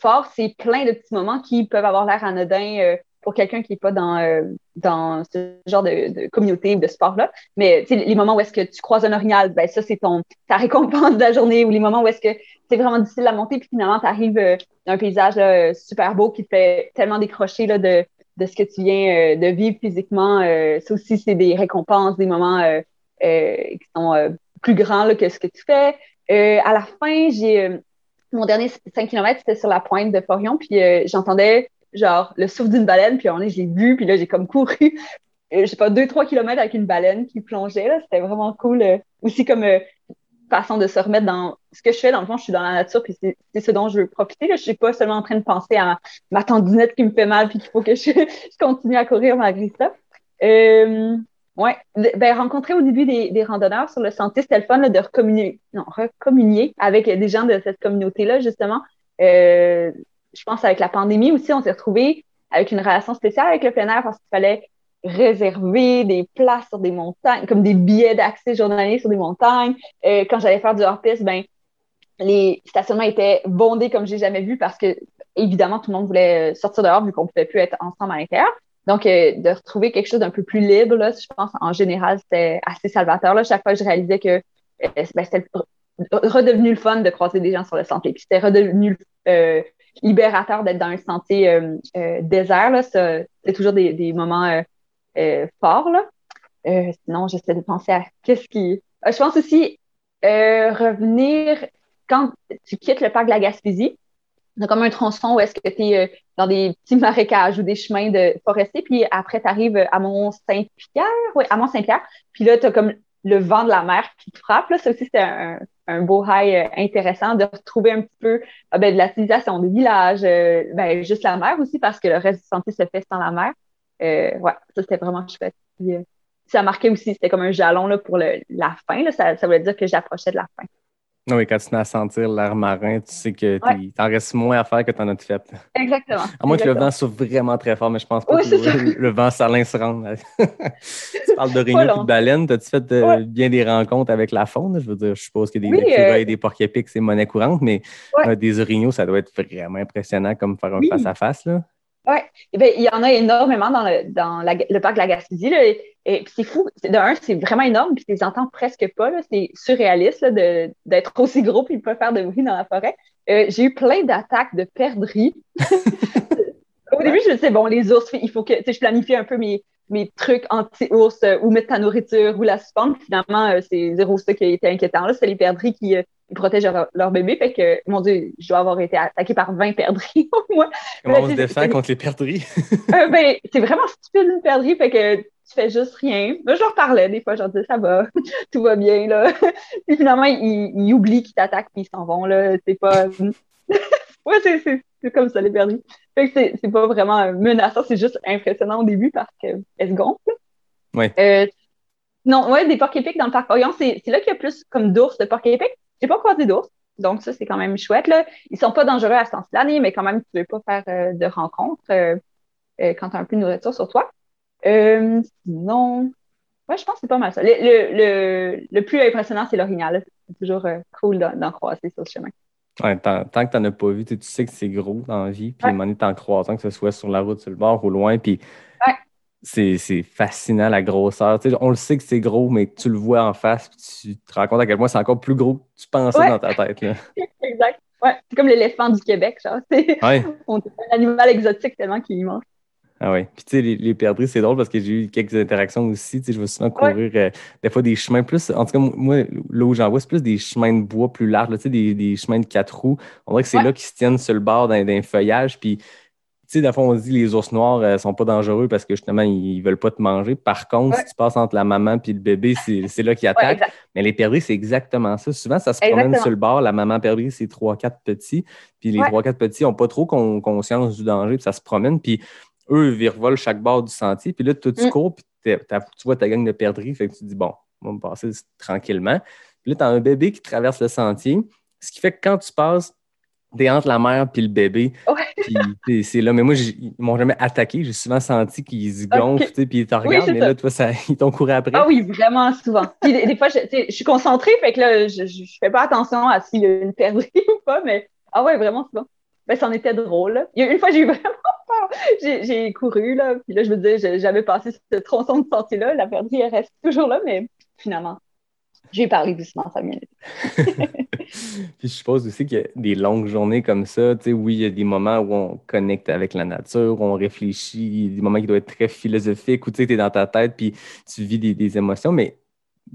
forts, c'est plein de petits moments qui peuvent avoir l'air anodins pour quelqu'un qui n'est pas dans, euh, dans ce genre de, de communauté de sport-là. Mais les moments où est-ce que tu croises un orignal, ben ça, c'est ton ta récompense de la journée. Ou les moments où est-ce que c'est vraiment difficile à monter, puis finalement, tu arrives euh, dans un paysage là, super beau qui te fait tellement décrocher là, de, de ce que tu viens euh, de vivre physiquement. Euh, ça aussi, c'est des récompenses, des moments euh, euh, qui sont plus grands là, que ce que tu fais. À la fin, j'ai mon dernier 5 km, c'était sur la pointe de Forion, puis j'entendais genre le souffle d'une baleine, puis on est, je vu, puis là, j'ai comme couru, euh, je sais pas, deux, trois kilomètres avec une baleine qui plongeait, là, c'était vraiment cool. Euh, aussi comme euh, façon de se remettre dans ce que je fais, dans le fond, je suis dans la nature, puis c'est ce dont je veux profiter, là, je suis pas seulement en train de penser à ma, ma tendinette qui me fait mal, puis qu'il faut que je, je, continue à courir malgré ça. Euh, ouais, ben, rencontrer au début des, des randonneurs sur le sentier, c'était le fun là, de recommunier, non, recommunier avec des gens de cette communauté-là, justement. Euh, je pense avec la pandémie aussi, on s'est retrouvés avec une relation spéciale avec le plein air parce qu'il fallait réserver des places sur des montagnes, comme des billets d'accès journaliers sur des montagnes. Euh, quand j'allais faire du hors-piste, ben, les stationnements étaient bondés comme j'ai jamais vu parce que, évidemment, tout le monde voulait sortir dehors vu qu'on pouvait plus être ensemble à l'intérieur. Donc, euh, de retrouver quelque chose d'un peu plus libre, là, je pense, en général, c'était assez salvateur. Là. Chaque fois que je réalisais que euh, ben, c'était redevenu le fun de croiser des gens sur le sentier. Puis c'était redevenu euh, libérateur d'être dans un sentier euh, euh, désert. Là. C'est toujours des, des moments forts. Là. sinon, j'essaie de penser à qu'est-ce qui. je pense aussi revenir quand tu quittes le parc de la Gaspésie. C'est comme un tronçon où est-ce que tu es dans des petits marécages ou des chemins de forestiers, puis après, tu arrives à Mont-Saint-Pierre, oui, à Mont-Saint-Pierre, puis là, tu as comme le vent de la mer qui te frappe. Là. Ça aussi, c'est un, beau high intéressant de retrouver un petit peu ah ben, de la civilisation des villages, euh, ben, juste la mer aussi, parce que le reste du sentier se fait sans la mer. Euh, ouais, ça, c'était vraiment chouette. Puis, euh, ça marquait aussi, c'était comme un jalon là, pour la fin. Là. Ça, ça voulait dire que j'approchais de la fin. Oui, quand tu n'as à sentir l'air marin, tu sais que ouais. t'en reste moins à faire que t'en as fait. Exactement. À moins que le vent souffle vraiment très fort, mais je pense pas oui, que le, le, vent salin se rende. tu parles réunions et de baleines. As-tu fait euh, ouais. bien des rencontres avec la faune? Je veux dire, je suppose a des oui, écureuils, euh... des porcs-épics, c'est monnaie courante, mais ouais. euh, des orignaux, ça doit être vraiment impressionnant comme faire un face-à-face. -face, oui, eh bien, il y en a énormément dans le, dans la, le parc de la Gaspésie. Là, et, et c'est fou. De un, c'est vraiment énorme, puis tu les entends presque pas. C'est surréaliste là, d'être aussi gros puis de pas faire de bruit dans la forêt. Euh, J'ai eu plein d'attaques de perdrix. Au début, je me disais, bon, les ours, il faut que je planifie un peu mes, mes trucs anti-ours, euh, où mettre ta nourriture, où la suspendre. Finalement, euh, c'est zéro ça qui a été inquiétant. Là, c'est les perdrix qui, qui protègent leur, leur, bébé. Fait que, mon Dieu, je dois avoir été attaquée par 20 perdrix au moins. Comment on se défend contre les perdrix? euh, ben, c'est vraiment stupide une perdrix. Fait que tu fais juste rien. Moi, je leur parlais des fois. Je leur disais, ça va, tout va bien, là. puis finalement, ils, ils oublient qu'ils t'attaquent puis ils s'en vont, là. C'est pas. ouais, c'est comme ça, les perdrix. Fait que c'est pas vraiment menaçant, c'est juste impressionnant au début parce qu'elles se gonflent. Ouais. Euh, non, ouais, des porcs épics dans le parc Orion, c'est là qu'il y a plus comme d'ours de porcs épics. J'ai pas croisé d'ours. Donc, ça, c'est quand même chouette. Là. Ils sont pas dangereux à ce sens l'année, mais quand même, tu veux pas faire euh, de rencontres euh, euh, quand tu as un peu de nourriture sur toi. sinon, ouais, je pense que c'est pas mal ça. Le, le, le, plus impressionnant, c'est l'orignal. C'est toujours cool d'en croiser sur le chemin. Ouais, tant, que tu n'en as pas vu, tu sais que c'est gros dans la vie. Puis, ouais. en croisant, que ce soit sur la route, sur le bord ou loin. Puis, c'est fascinant la grosseur. on le sait que c'est gros, mais tu le vois en face, tu te rends compte à quel point c'est encore plus gros que tu pensais dans ta tête. exact. Ouais. C'est comme l'éléphant du Québec, genre. Ouais. On est un animal exotique tellement qu'il est immense. Ah oui. Puis tu sais, les, les perdrix, c'est drôle parce que j'ai eu quelques interactions aussi. Tu sais, je vais souvent courir euh, des fois des chemins plus. En tout cas, moi, là où j'en vois, c'est plus des chemins de bois plus larges, tu sais, des, des, chemins de quatre roues. On dirait que c'est là qu'ils se tiennent sur le bord d'un feuillage. Puis tu sais, d'un on dit les ours noirs ne euh, sont pas dangereux parce que justement, ils, ne veulent pas te manger. Par contre, si tu passes entre la maman et le bébé, c'est là qu'ils attaquent. Mais les perdrix, c'est exactement ça. Souvent, ça se promène sur le bord. La maman perdrix, c'est trois, quatre petits. Puis les trois, quatre petits n'ont pas trop conscience du danger, puis ça se promène. Puis eux, ils revolent chaque bord du sentier. Puis là, tout tu mm. cours, puis tu vois ta gang de perdrix. Fait que tu te dis, bon, on va me passer tranquillement. Puis là, tu as un bébé qui traverse le sentier. Ce qui fait que quand tu passes, t'es entre la mère puis le bébé. Puis c'est là. Mais moi, ils m'ont jamais attaqué. J'ai souvent senti qu'ils se gonflent, puis ils te regardent, mais là, toi, ça, ils t'ont couru après. Ah oui, vraiment souvent. Puis des, fois, je, je, suis concentrée, fait que là, je, je, fais pas attention à s'il y a une perdrix ou pas, mais ah ouais, vraiment souvent. Ben, c'en était drôle. Il y a une fois, j'ai eu vraiment peur. J'ai couru, là, puis là, je me disais, j'avais passé ce tronçon de sentier-là. La perdrix, elle reste toujours là, mais finalement, j'ai parlé doucement, ça vient. Puis je suppose aussi qu'il y a des longues journées comme ça. Tu sais, oui, il y a des moments où on connecte avec la nature, où on réfléchit, des moments qui doivent être très philosophiques, où tu es dans ta tête, puis tu vis des, émotions, mais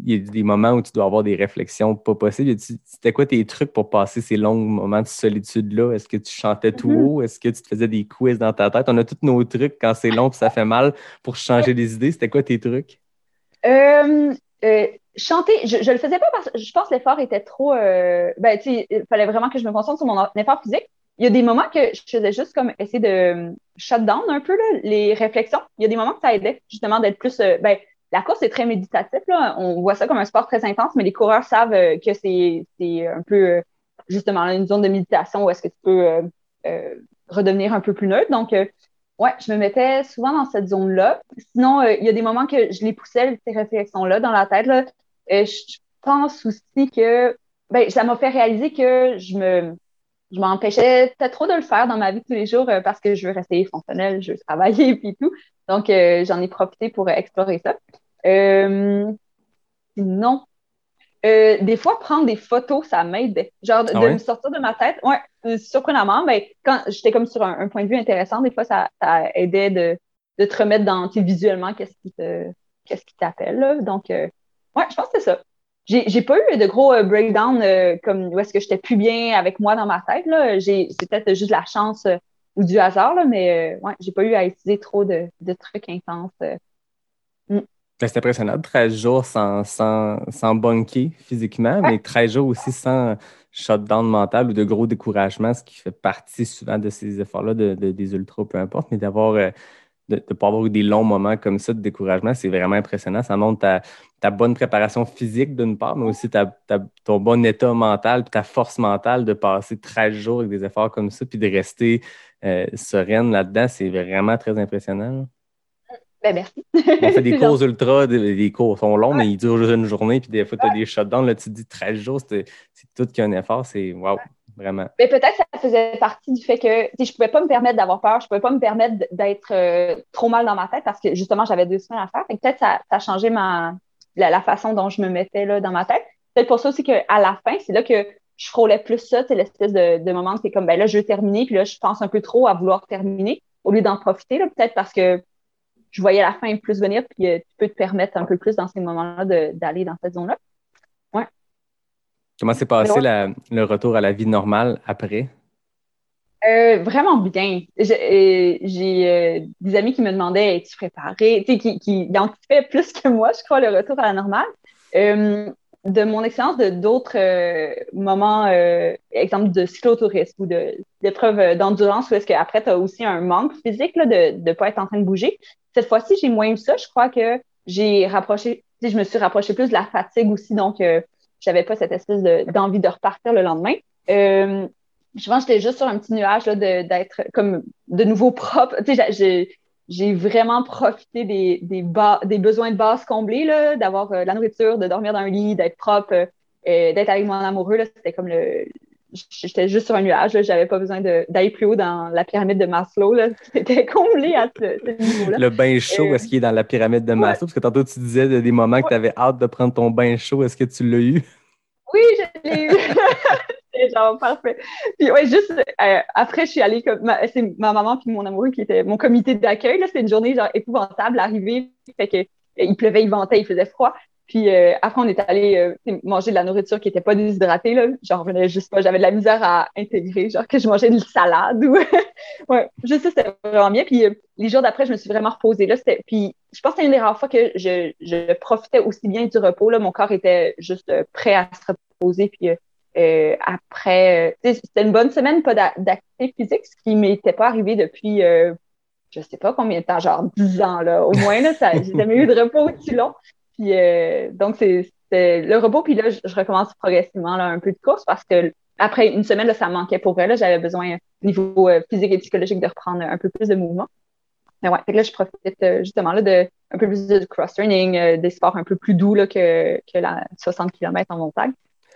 il y a des moments où tu dois avoir des réflexions pas possibles. C'était quoi tes trucs pour passer ces longs moments de solitude-là? Est-ce que tu chantais tout mm-hmm. haut? Est-ce que tu te faisais des quiz dans ta tête? On a tous nos trucs quand c'est long et ça fait mal pour changer des idées. C'était quoi tes trucs? Euh, euh, chanter, je, je le faisais pas parce que je pense que l'effort était trop. Euh, ben, tu sais, il fallait vraiment que je me concentre sur mon effort physique. Il y a des moments que je faisais juste comme essayer de euh, shut down un peu là, les réflexions. Il y a des moments que ça aidait justement d'être plus. Euh, ben, la course est très méditative. Là. On voit ça comme un sport très intense, mais les coureurs savent que c'est un peu justement une zone de méditation où est-ce que tu peux redevenir un peu plus neutre. Donc, ouais, je me mettais souvent dans cette zone-là. Sinon, il y a des moments que je les poussais, ces réflexions-là, dans la tête. Là. Euh, je pense aussi que ben, ça m'a fait réaliser que je me je m'empêchais peut-être trop de le faire dans ma vie tous les jours euh, parce que je veux rester fonctionnelle, je veux travailler et tout. Donc, euh, j'en ai profité pour explorer ça. sinon, des fois, prendre des photos, ça m'aide. Genre, de, ah me sortir de ma tête. Ouais, surprenamment, mais ben, quand j'étais comme sur un, point de vue intéressant, des fois, ça, ça aidait de, de te remettre dans, visuellement, qu'est-ce qui te, qu'est-ce qui t'appelle. Donc, Ouais, je pense que c'est ça. J'ai, pas eu de gros euh, breakdown euh, comme où est-ce que j'étais plus bien avec moi dans ma tête. C'est peut-être juste la chance euh, ou du hasard, là, mais ouais, j'ai pas eu à utiliser trop de, de trucs intenses. Mm. Ben, c'est impressionnant, 13 jours sans, sans, sans bunker physiquement, mais 13 jours aussi sans shutdown mental ou de gros découragement, ce qui fait partie souvent de ces efforts-là de, de, des ultras, peu importe, mais d'avoir de ne pas avoir eu des longs moments comme ça de découragement, c'est vraiment impressionnant. Ça montre ta, bonne préparation physique d'une part, mais aussi ton bon état mental, puis ta force mentale de passer 13 jours avec des efforts comme ça, puis de rester euh, sereine là-dedans. C'est vraiment très impressionnant. Ben, merci. On fait des courses ultra, des, cours sont longs, mais ils durent juste une journée, puis des fois, tu as des shutdowns. Là, tu te dis 13 jours, c'est tout qu'un effort. C'est wow. Vraiment. Mais peut-être que ça faisait partie du fait que je ne pouvais pas me permettre d'avoir peur, je ne pouvais pas me permettre d'être euh, trop mal dans ma tête parce que justement, j'avais deux semaines à faire. Et peut-être que ça, ça a changé ma, la, façon dont je me mettais là, dans ma tête. Peut-être pour ça aussi qu'à la fin, c'est là que je frôlais plus ça, c'est l'espèce de, de moment qui est comme ben là, je veux terminer, puis là, je pense un peu trop à vouloir terminer au lieu d'en profiter, peut-être parce que je voyais la fin plus venir, puis euh, tu peux te permettre un peu plus dans ces moments-là d'aller dans cette zone-là. Comment s'est passé le retour à la vie normale après? Euh, vraiment bien. J'ai euh, des amis qui me demandaient Es-tu préparé? qui, qui anticipaient plus que moi, je crois, le retour à la normale. Euh, de mon expérience de d'autres moments, exemple de cyclotourisme ou d'épreuves d'endurance, où est-ce qu'après, tu as aussi un manque physique de ne pas être en train de bouger. Cette fois-ci, j'ai moins eu ça. Je crois que j'ai rapproché, je me suis rapproché plus de la fatigue aussi. Donc, j'avais pas cette espèce d'envie de, repartir le lendemain. Euh, je pense que j'étais juste sur un petit nuage d'être comme de nouveau propre. Tu sais, j'ai vraiment profité des, des, des, besoins de base comblés, d'avoir euh, la nourriture, de dormir dans un lit, d'être propre, euh, d'être avec mon amoureux. C'était comme le. J'étais juste sur un nuage, j'avais pas besoin d'aller plus haut dans la pyramide de Maslow. C'était comblé à ce, niveau-là. Le bain chaud, est-ce qu'il est dans la pyramide de Maslow? Parce que tantôt, tu disais des moments que tu avais hâte de prendre ton bain chaud. Est-ce que tu l'as eu? Oui, je l'ai eu. c'est genre parfait. Puis ouais, juste euh, après, je suis allée comme c'est ma maman puis mon amoureux qui était mon comité d'accueil. Là, c'était une journée genre épouvantable arriver. Fait que euh, il pleuvait, il ventait, il faisait froid. Puis euh, après, on est allé manger de la nourriture qui était pas déshydratée. Là. Genre, revenais juste pas. J'avais de la misère à intégrer. Genre que je mangeais de la salade. Ou... ouais, juste ça, c'était vraiment bien. Puis les jours d'après, je me suis vraiment reposée. Là, puis je pense que c'était une des rares fois que je, je profitais aussi bien du repos. Là. Mon corps était juste prêt à se reposer. Puis euh, après, euh, c'était une bonne semaine, pas d'activité physique, ce qui m'était pas arrivé depuis, euh, je sais pas combien de temps, genre 10 ans, là, au moins, là, ça, j'ai jamais eu de repos aussi long. Puis, donc, c'est, le repos, puis là, je, recommence progressivement, là, un peu de course parce que après une semaine, là, ça manquait pour là, j'avais besoin, au niveau physique et psychologique, de reprendre un peu plus de mouvement. Mais ouais, fait que là, je profite justement là, de un peu plus de cross-training, des sports un peu plus doux là, que, que la 60 km en montagne.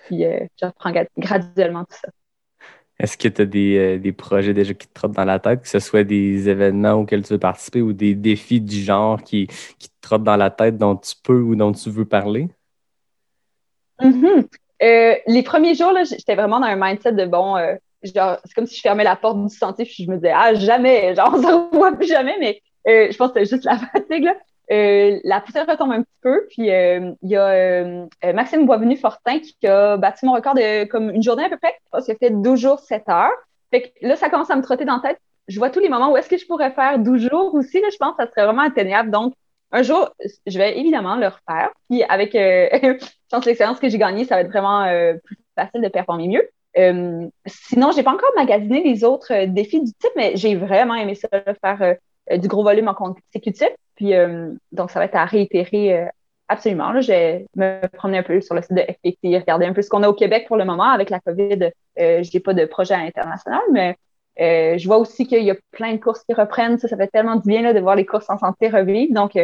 Puis euh, je reprends graduellement tout ça. Est-ce que tu as des, euh, des, projets déjà qui te trottent dans la tête, que ce soit des événements auxquels tu veux participer ou des défis du genre qui, qui te trottent dans la tête dont tu peux ou dont tu veux parler? Mm-hmm. Euh, les premiers jours, j'étais vraiment dans un mindset de bon, genre, c'est comme si je fermais la porte du sentier puis je me disais, ah, jamais, genre, on se revoit plus jamais, mais je pense que c'était juste la fatigue. Là. Euh, la poussière retombe un petit peu, puis euh, il y a euh, Maxime Boisvenu-Fortin qui a battu mon record de comme une journée à peu près. parce qu'il a fait 12 jours, 7 heures. Fait que là, ça commence à me trotter dans la tête. Je vois tous les moments où est-ce que je pourrais faire 12 jours aussi. Là, je pense que ça serait vraiment atteignable. Donc, un jour, je vais évidemment le refaire. Puis avec, je pense, l'expérience que j'ai gagnée, ça va être vraiment plus facile de performer mieux. Euh, sinon, j'ai pas encore magasiné les autres défis du type, mais j'ai vraiment aimé ça, faire du gros volume en consécutif. Puis, euh, donc, ça va être à réitérer euh, absolument. Là. Je vais me promener un peu sur le site de FPT, regarder un peu ce qu'on a au Québec pour le moment. Avec la COVID, euh, je n'ai pas de projet international, mais je vois aussi qu'il y a plein de courses qui reprennent. Ça, ça fait tellement du bien là, de voir les courses en santé revivre. Donc,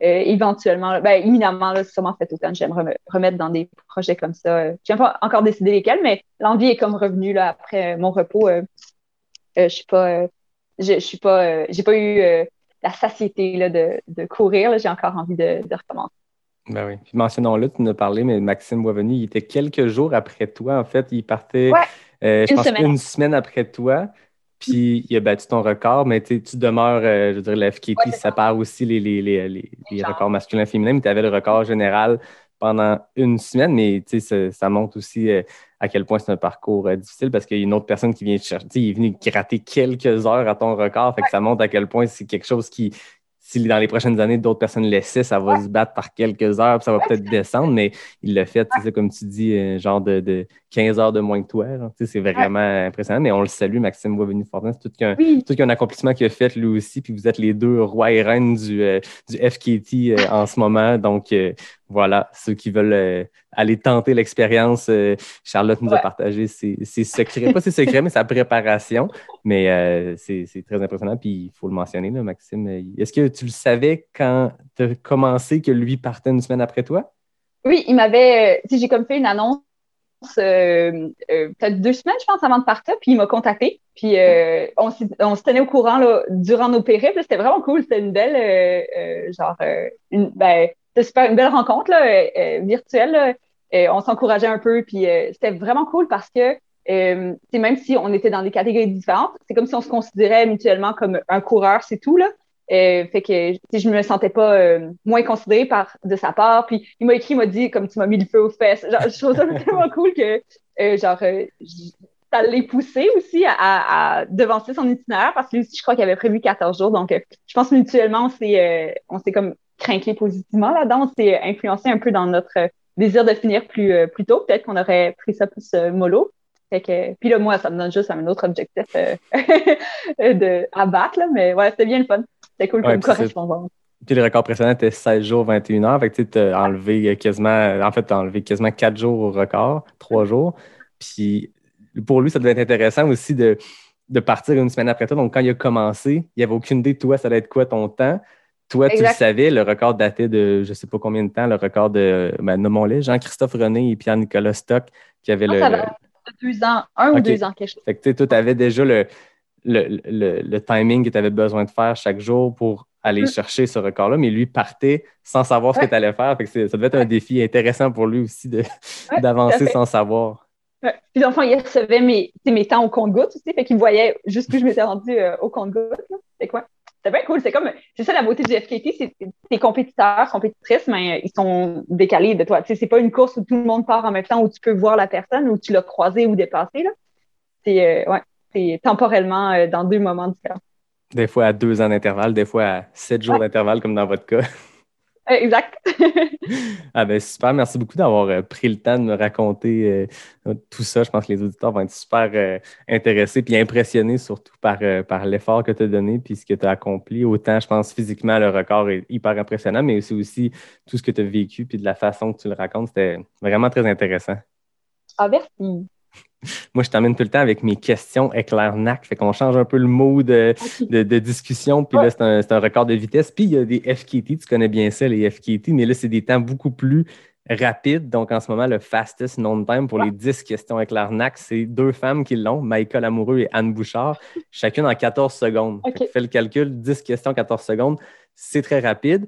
éventuellement, ben, éminemment, là, sûrement cet automne, j'aimerais me remettre dans des projets comme ça. Je n'ai pas encore décidé lesquels, mais l'envie est comme revenue là, après mon repos. je suis pas, je, suis pas, j'ai pas eu la satiété là, de, de courir. J'ai encore envie de, de recommencer. Ben oui. Puis mentionnons-le, tu nous as parlé, mais Maxime Boisvenu, il était quelques jours après toi. En fait, il partait, euh, je une pense, semaine. une semaine après toi. Puis il a battu ton record, mais tu demeures, euh, je veux dire, le FKT sépare aussi les, les, les, les records masculins et féminins, mais tu avais le record général pendant une semaine, mais ça, ça montre aussi euh, à quel point c'est un parcours euh, difficile parce qu'il y a une autre personne qui vient te chercher. Il est venu gratter quelques heures à ton record. Fait que ça montre à quel point c'est quelque chose qui, si dans les prochaines années, d'autres personnes laissaient, ça va se battre par quelques heures, puis ça va peut-être descendre, mais il l'a fait, c'est comme tu dis, euh, genre de, 15 heures de moins que toi. C'est vraiment impressionnant, mais on le salue, Maxime Boisvenu-Fortin. C'est tout qu'un tout accomplissement qu'il a fait lui aussi, puis vous êtes les deux rois et reines du, euh, du FKT euh, en ce moment. Donc, voilà, ceux qui veulent aller tenter l'expérience, Charlotte nous a partagé ses, secrets, pas ses secrets, mais sa préparation. Mais c'est très impressionnant, puis il faut le mentionner, là, Maxime. Est-ce que tu le savais quand tu as commencé que lui partait une semaine après toi? Oui, il m'avait. Euh, j'ai comme fait une annonce euh, euh, peut-être deux semaines, je pense, avant de partir, puis il m'a contacté. Puis on, se tenait au courant là, durant nos périples. C'était vraiment cool. C'était une belle, genre, une, ben, super, une belle rencontre là, virtuelle. on s'encourageait un peu, puis c'était vraiment cool parce que même si on était dans des catégories différentes, c'est comme si on se considérait mutuellement comme un coureur, c'est tout. Là. Euh, fait que je me sentais pas euh, moins considérée par de sa part. Puis il m'a écrit, il m'a dit comme tu m'as mis le feu aux fesses. Genre, je trouve ça tellement cool que euh, genre ça l'ait poussé aussi à, devancer son itinéraire parce que lui aussi, je crois qu'il avait prévu 14 jours. Donc, je pense mutuellement, on s'est on s'est comme craqué positivement là-dedans. On s'est influencé un peu dans notre désir de finir plus, plus tôt. Peut-être qu'on aurait pris ça plus mollo. Fait que, puis là, moi, ça me donne juste un autre objectif de, à battre, là, mais ouais, c'était bien le fun. C'est cool comme correspondance. Puis le record précédent était 16 jours, 21 heures. Fait que tu as enlevé quasiment, en fait, tu as enlevé quasiment 4 jours au record, 3 jours. Puis pour lui, ça devait être intéressant aussi de, de partir une semaine après toi. Donc, quand il a commencé, il n'y avait aucune idée, toi, ça allait être quoi ton temps. Toi, tu le savais, le record datait de je ne sais pas combien de temps, le record de, ben, nommons-les, Jean-Christophe René et Pierre-Nicolas Stock, qui avaient le. Ça va deux ans, un ou deux ans, quelque chose. Fait que toi, tu avais déjà le, le, le, timing que tu avais besoin de faire chaque jour pour aller mm. chercher ce record-là, mais lui partait sans savoir ce que tu allais faire. Fait que ça devait être un défi intéressant pour lui aussi d'avancer sans savoir. Puis l'enfant, il recevait mes, mes temps au compte-gouttes aussi, fait qu'il voyait jusqu'où je m'étais rendu euh, au compte-gouttes. C'est quoi? C'est bien cool. C'est comme, c'est ça la beauté du FKT, c'est tes compétiteurs, compétitrices, mais ils sont décalés de toi. Tu sais, c'est pas une course où tout le monde part en même temps, où tu peux voir la personne, où tu l'as croisé ou dépassé. Là. C'est, euh, ouais, c'est temporellement euh, dans deux moments différents. Des fois à deux ans d'intervalle, des fois à sept jours d'intervalle, comme dans votre cas. Exact. ah ben super, merci beaucoup d'avoir euh, pris le temps de me raconter euh, tout ça. Je pense que les auditeurs vont être super euh, intéressés puis impressionnés surtout par, par l'effort que tu as donné puis ce que tu as accompli. Autant, je pense, physiquement, le record est hyper impressionnant, mais c'est aussi tout ce que tu as vécu puis de la façon que tu le racontes. C'était vraiment très intéressant. Ah, merci. Moi, je t'amène tout le temps avec mes questions éclair-nac. Fait qu'on change un peu le mot de, discussion. Puis là, c'est un, record de vitesse. Puis il y a des FKT. Tu connais bien ça, les FKT. Mais là, c'est des temps beaucoup plus rapides. Donc, en ce moment, le fastest known time pour les 10 questions éclair-nac, c'est deux femmes qui l'ont, Michael Amoureux et Anne Bouchard, chacune en 14 secondes. Fais le calcul, 10 questions, 14 secondes. C'est très rapide.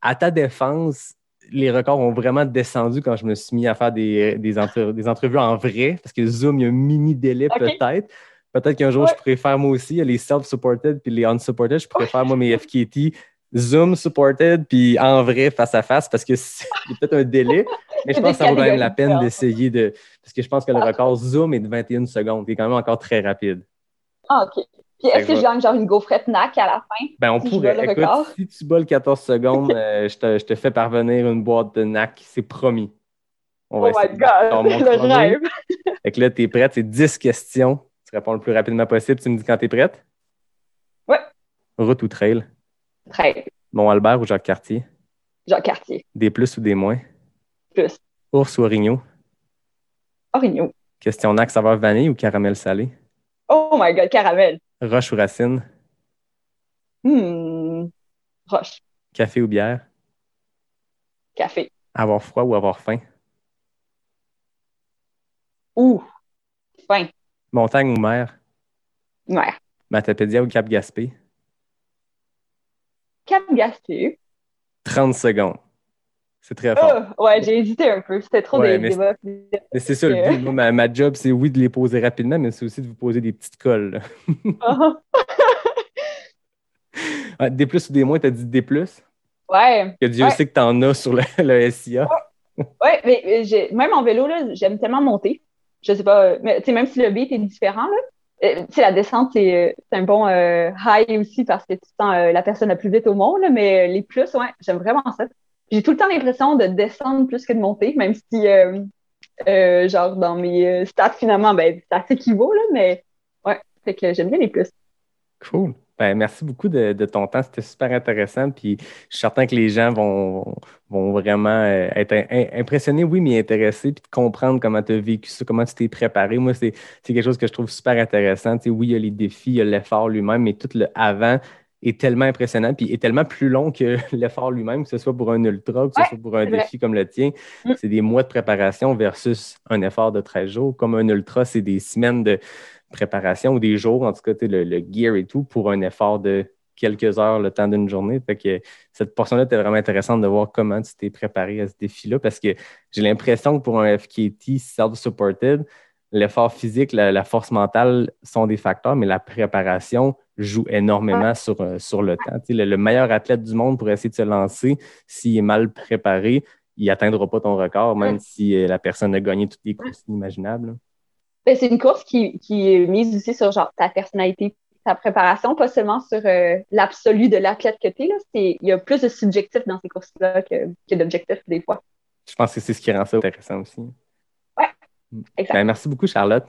À ta défense, les records ont vraiment descendu quand je me suis mis à faire des, des, entrevues en vrai, parce que Zoom, il y a un mini délai peut-être. Peut-être qu'un jour, je pourrais faire moi aussi, les self-supported puis les unsupported. Je pourrais faire moi mes FKT Zoom supported puis en vrai face à face parce que c'est peut-être un délai, mais je pense que ça vaut quand même la peine d'essayer de. Parce que je pense que le record Zoom est de 21 secondes, qui est quand même encore très rapide. Ah, OK. Puis est-ce que je gagne genre une gaufrette NAC à la fin? Ben, on pourrait. Écoute, si tu bats le 14 secondes, euh, je, te, je, te, fais parvenir une boîte de NAC, c'est promis. On va oh my God, le rêve! Fait que là, tu es prête, c'est 10 questions. Tu réponds le plus rapidement possible. Tu me dis quand tu es prête? Ouais. Route ou trail? Trail. Mont-Albert ou Jacques-Cartier? Jacques-Cartier. Des plus ou des moins? Plus. Ours ou Origno? Origno. Question NAC, savoir vanille ou caramel salé? Oh my God, caramel. Roche ou racine? Hmm. Roche. Café ou bière? Café. Avoir froid ou avoir faim? Ouh, faim. Montagne ou mer? Mer. Matapédia ou Cap Gaspé? Cap Gaspé. 30 secondes. C'est très fort. Oh, ouais, j'ai hésité un peu. C'était trop des débats. Mais c'est ça, le but. ma, job, c'est oui de les poser rapidement, mais c'est aussi de vous poser des petites colles. Des plus ou des moins, t'as dit des plus? Ouais. Que Dieu sait que t'en as sur le, SIA. Ouais, mais même en vélo, j'aime tellement monter. Je sais pas, mais même si le beat est différent, là, euh, la descente, c'est un bon euh, high aussi parce que tu sens euh, la personne la plus vite au monde, mais les plus, ouais, j'aime vraiment ça j'ai tout le temps l'impression de descendre plus que de monter, même si, euh, euh, genre, dans mes euh, stats, finalement, ben, ça s'équivaut, là, mais ouais, fait que j'aime bien les plus. Cool. Ben, merci beaucoup de, ton temps. C'était super intéressant. Puis je suis certain que les gens vont, vont vraiment être impressionnés, oui, mais intéressés, puis de comprendre comment tu as vécu ça, comment tu t'es préparé. Moi, c'est quelque chose que je trouve super intéressant. Oui, il y a les défis, il y a l'effort lui-même, mais tout le avant, est tellement impressionnant, puis est tellement plus long que l'effort lui-même, que ce soit pour un ultra, que ce soit pour un défi comme le tien. Mm. C'est des mois de préparation versus un effort de 13 jours. Comme un ultra, c'est des semaines de préparation ou des jours, en tout cas, le, le gear et tout, pour un effort de quelques heures le temps d'une journée. Fait que cette portion-là était vraiment intéressante de voir comment tu t'es préparé à ce défi-là parce que j'ai l'impression que pour un FKT self-supported, l'effort physique, la, force mentale sont des facteurs, mais la préparation joue énormément sur, euh, sur le temps. le, meilleur athlète du monde pour essayer de se lancer, s'il est mal préparé, il n'atteindra pas ton record, même si euh, la personne a gagné toutes les courses inimaginables. Ben, c'est une course qui, est mise aussi sur genre, ta personnalité, ta préparation, pas seulement sur euh, l'absolu de l'athlète que tu es. Il y a plus de subjectifs dans ces courses-là que, que d'objectifs des fois. Je pense que c'est ce qui rend ça intéressant aussi. Ouais, mm. exact. Ben, merci beaucoup, Charlotte.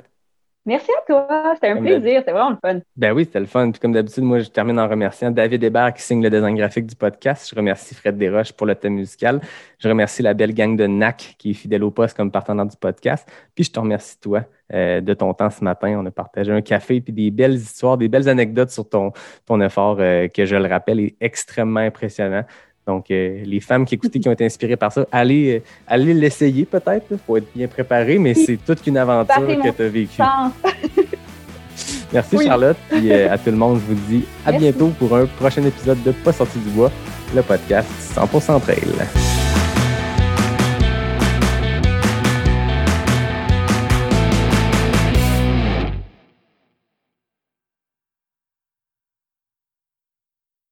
Merci à toi. C'était un Comme plaisir. C'était vraiment le fun. Ben oui, c'était le fun. Puis comme d'habitude, moi, je termine en remerciant David Hébert qui signe le design graphique du podcast. Je remercie Fred Desroches pour le thème musical. Je remercie la belle gang de NAC qui est fidèle au poste comme partenaire du podcast. Puis je te remercie, toi, euh, de ton temps ce matin. On a partagé un café puis des belles histoires, des belles anecdotes sur ton, ton effort euh, que, je le rappelle, est extrêmement impressionnant. Donc, euh, les femmes qui écoutaient, qui ont été inspirées par ça, allez, euh, allez l'essayer peut-être. Il faut être bien préparé, mais c'est toute une aventure que tu as vécue. Merci Oui. Charlotte. Puis euh, à tout le monde, je vous dis à Merci. bientôt pour un prochain épisode de Pas sorti du bois, le podcast 100% Trail.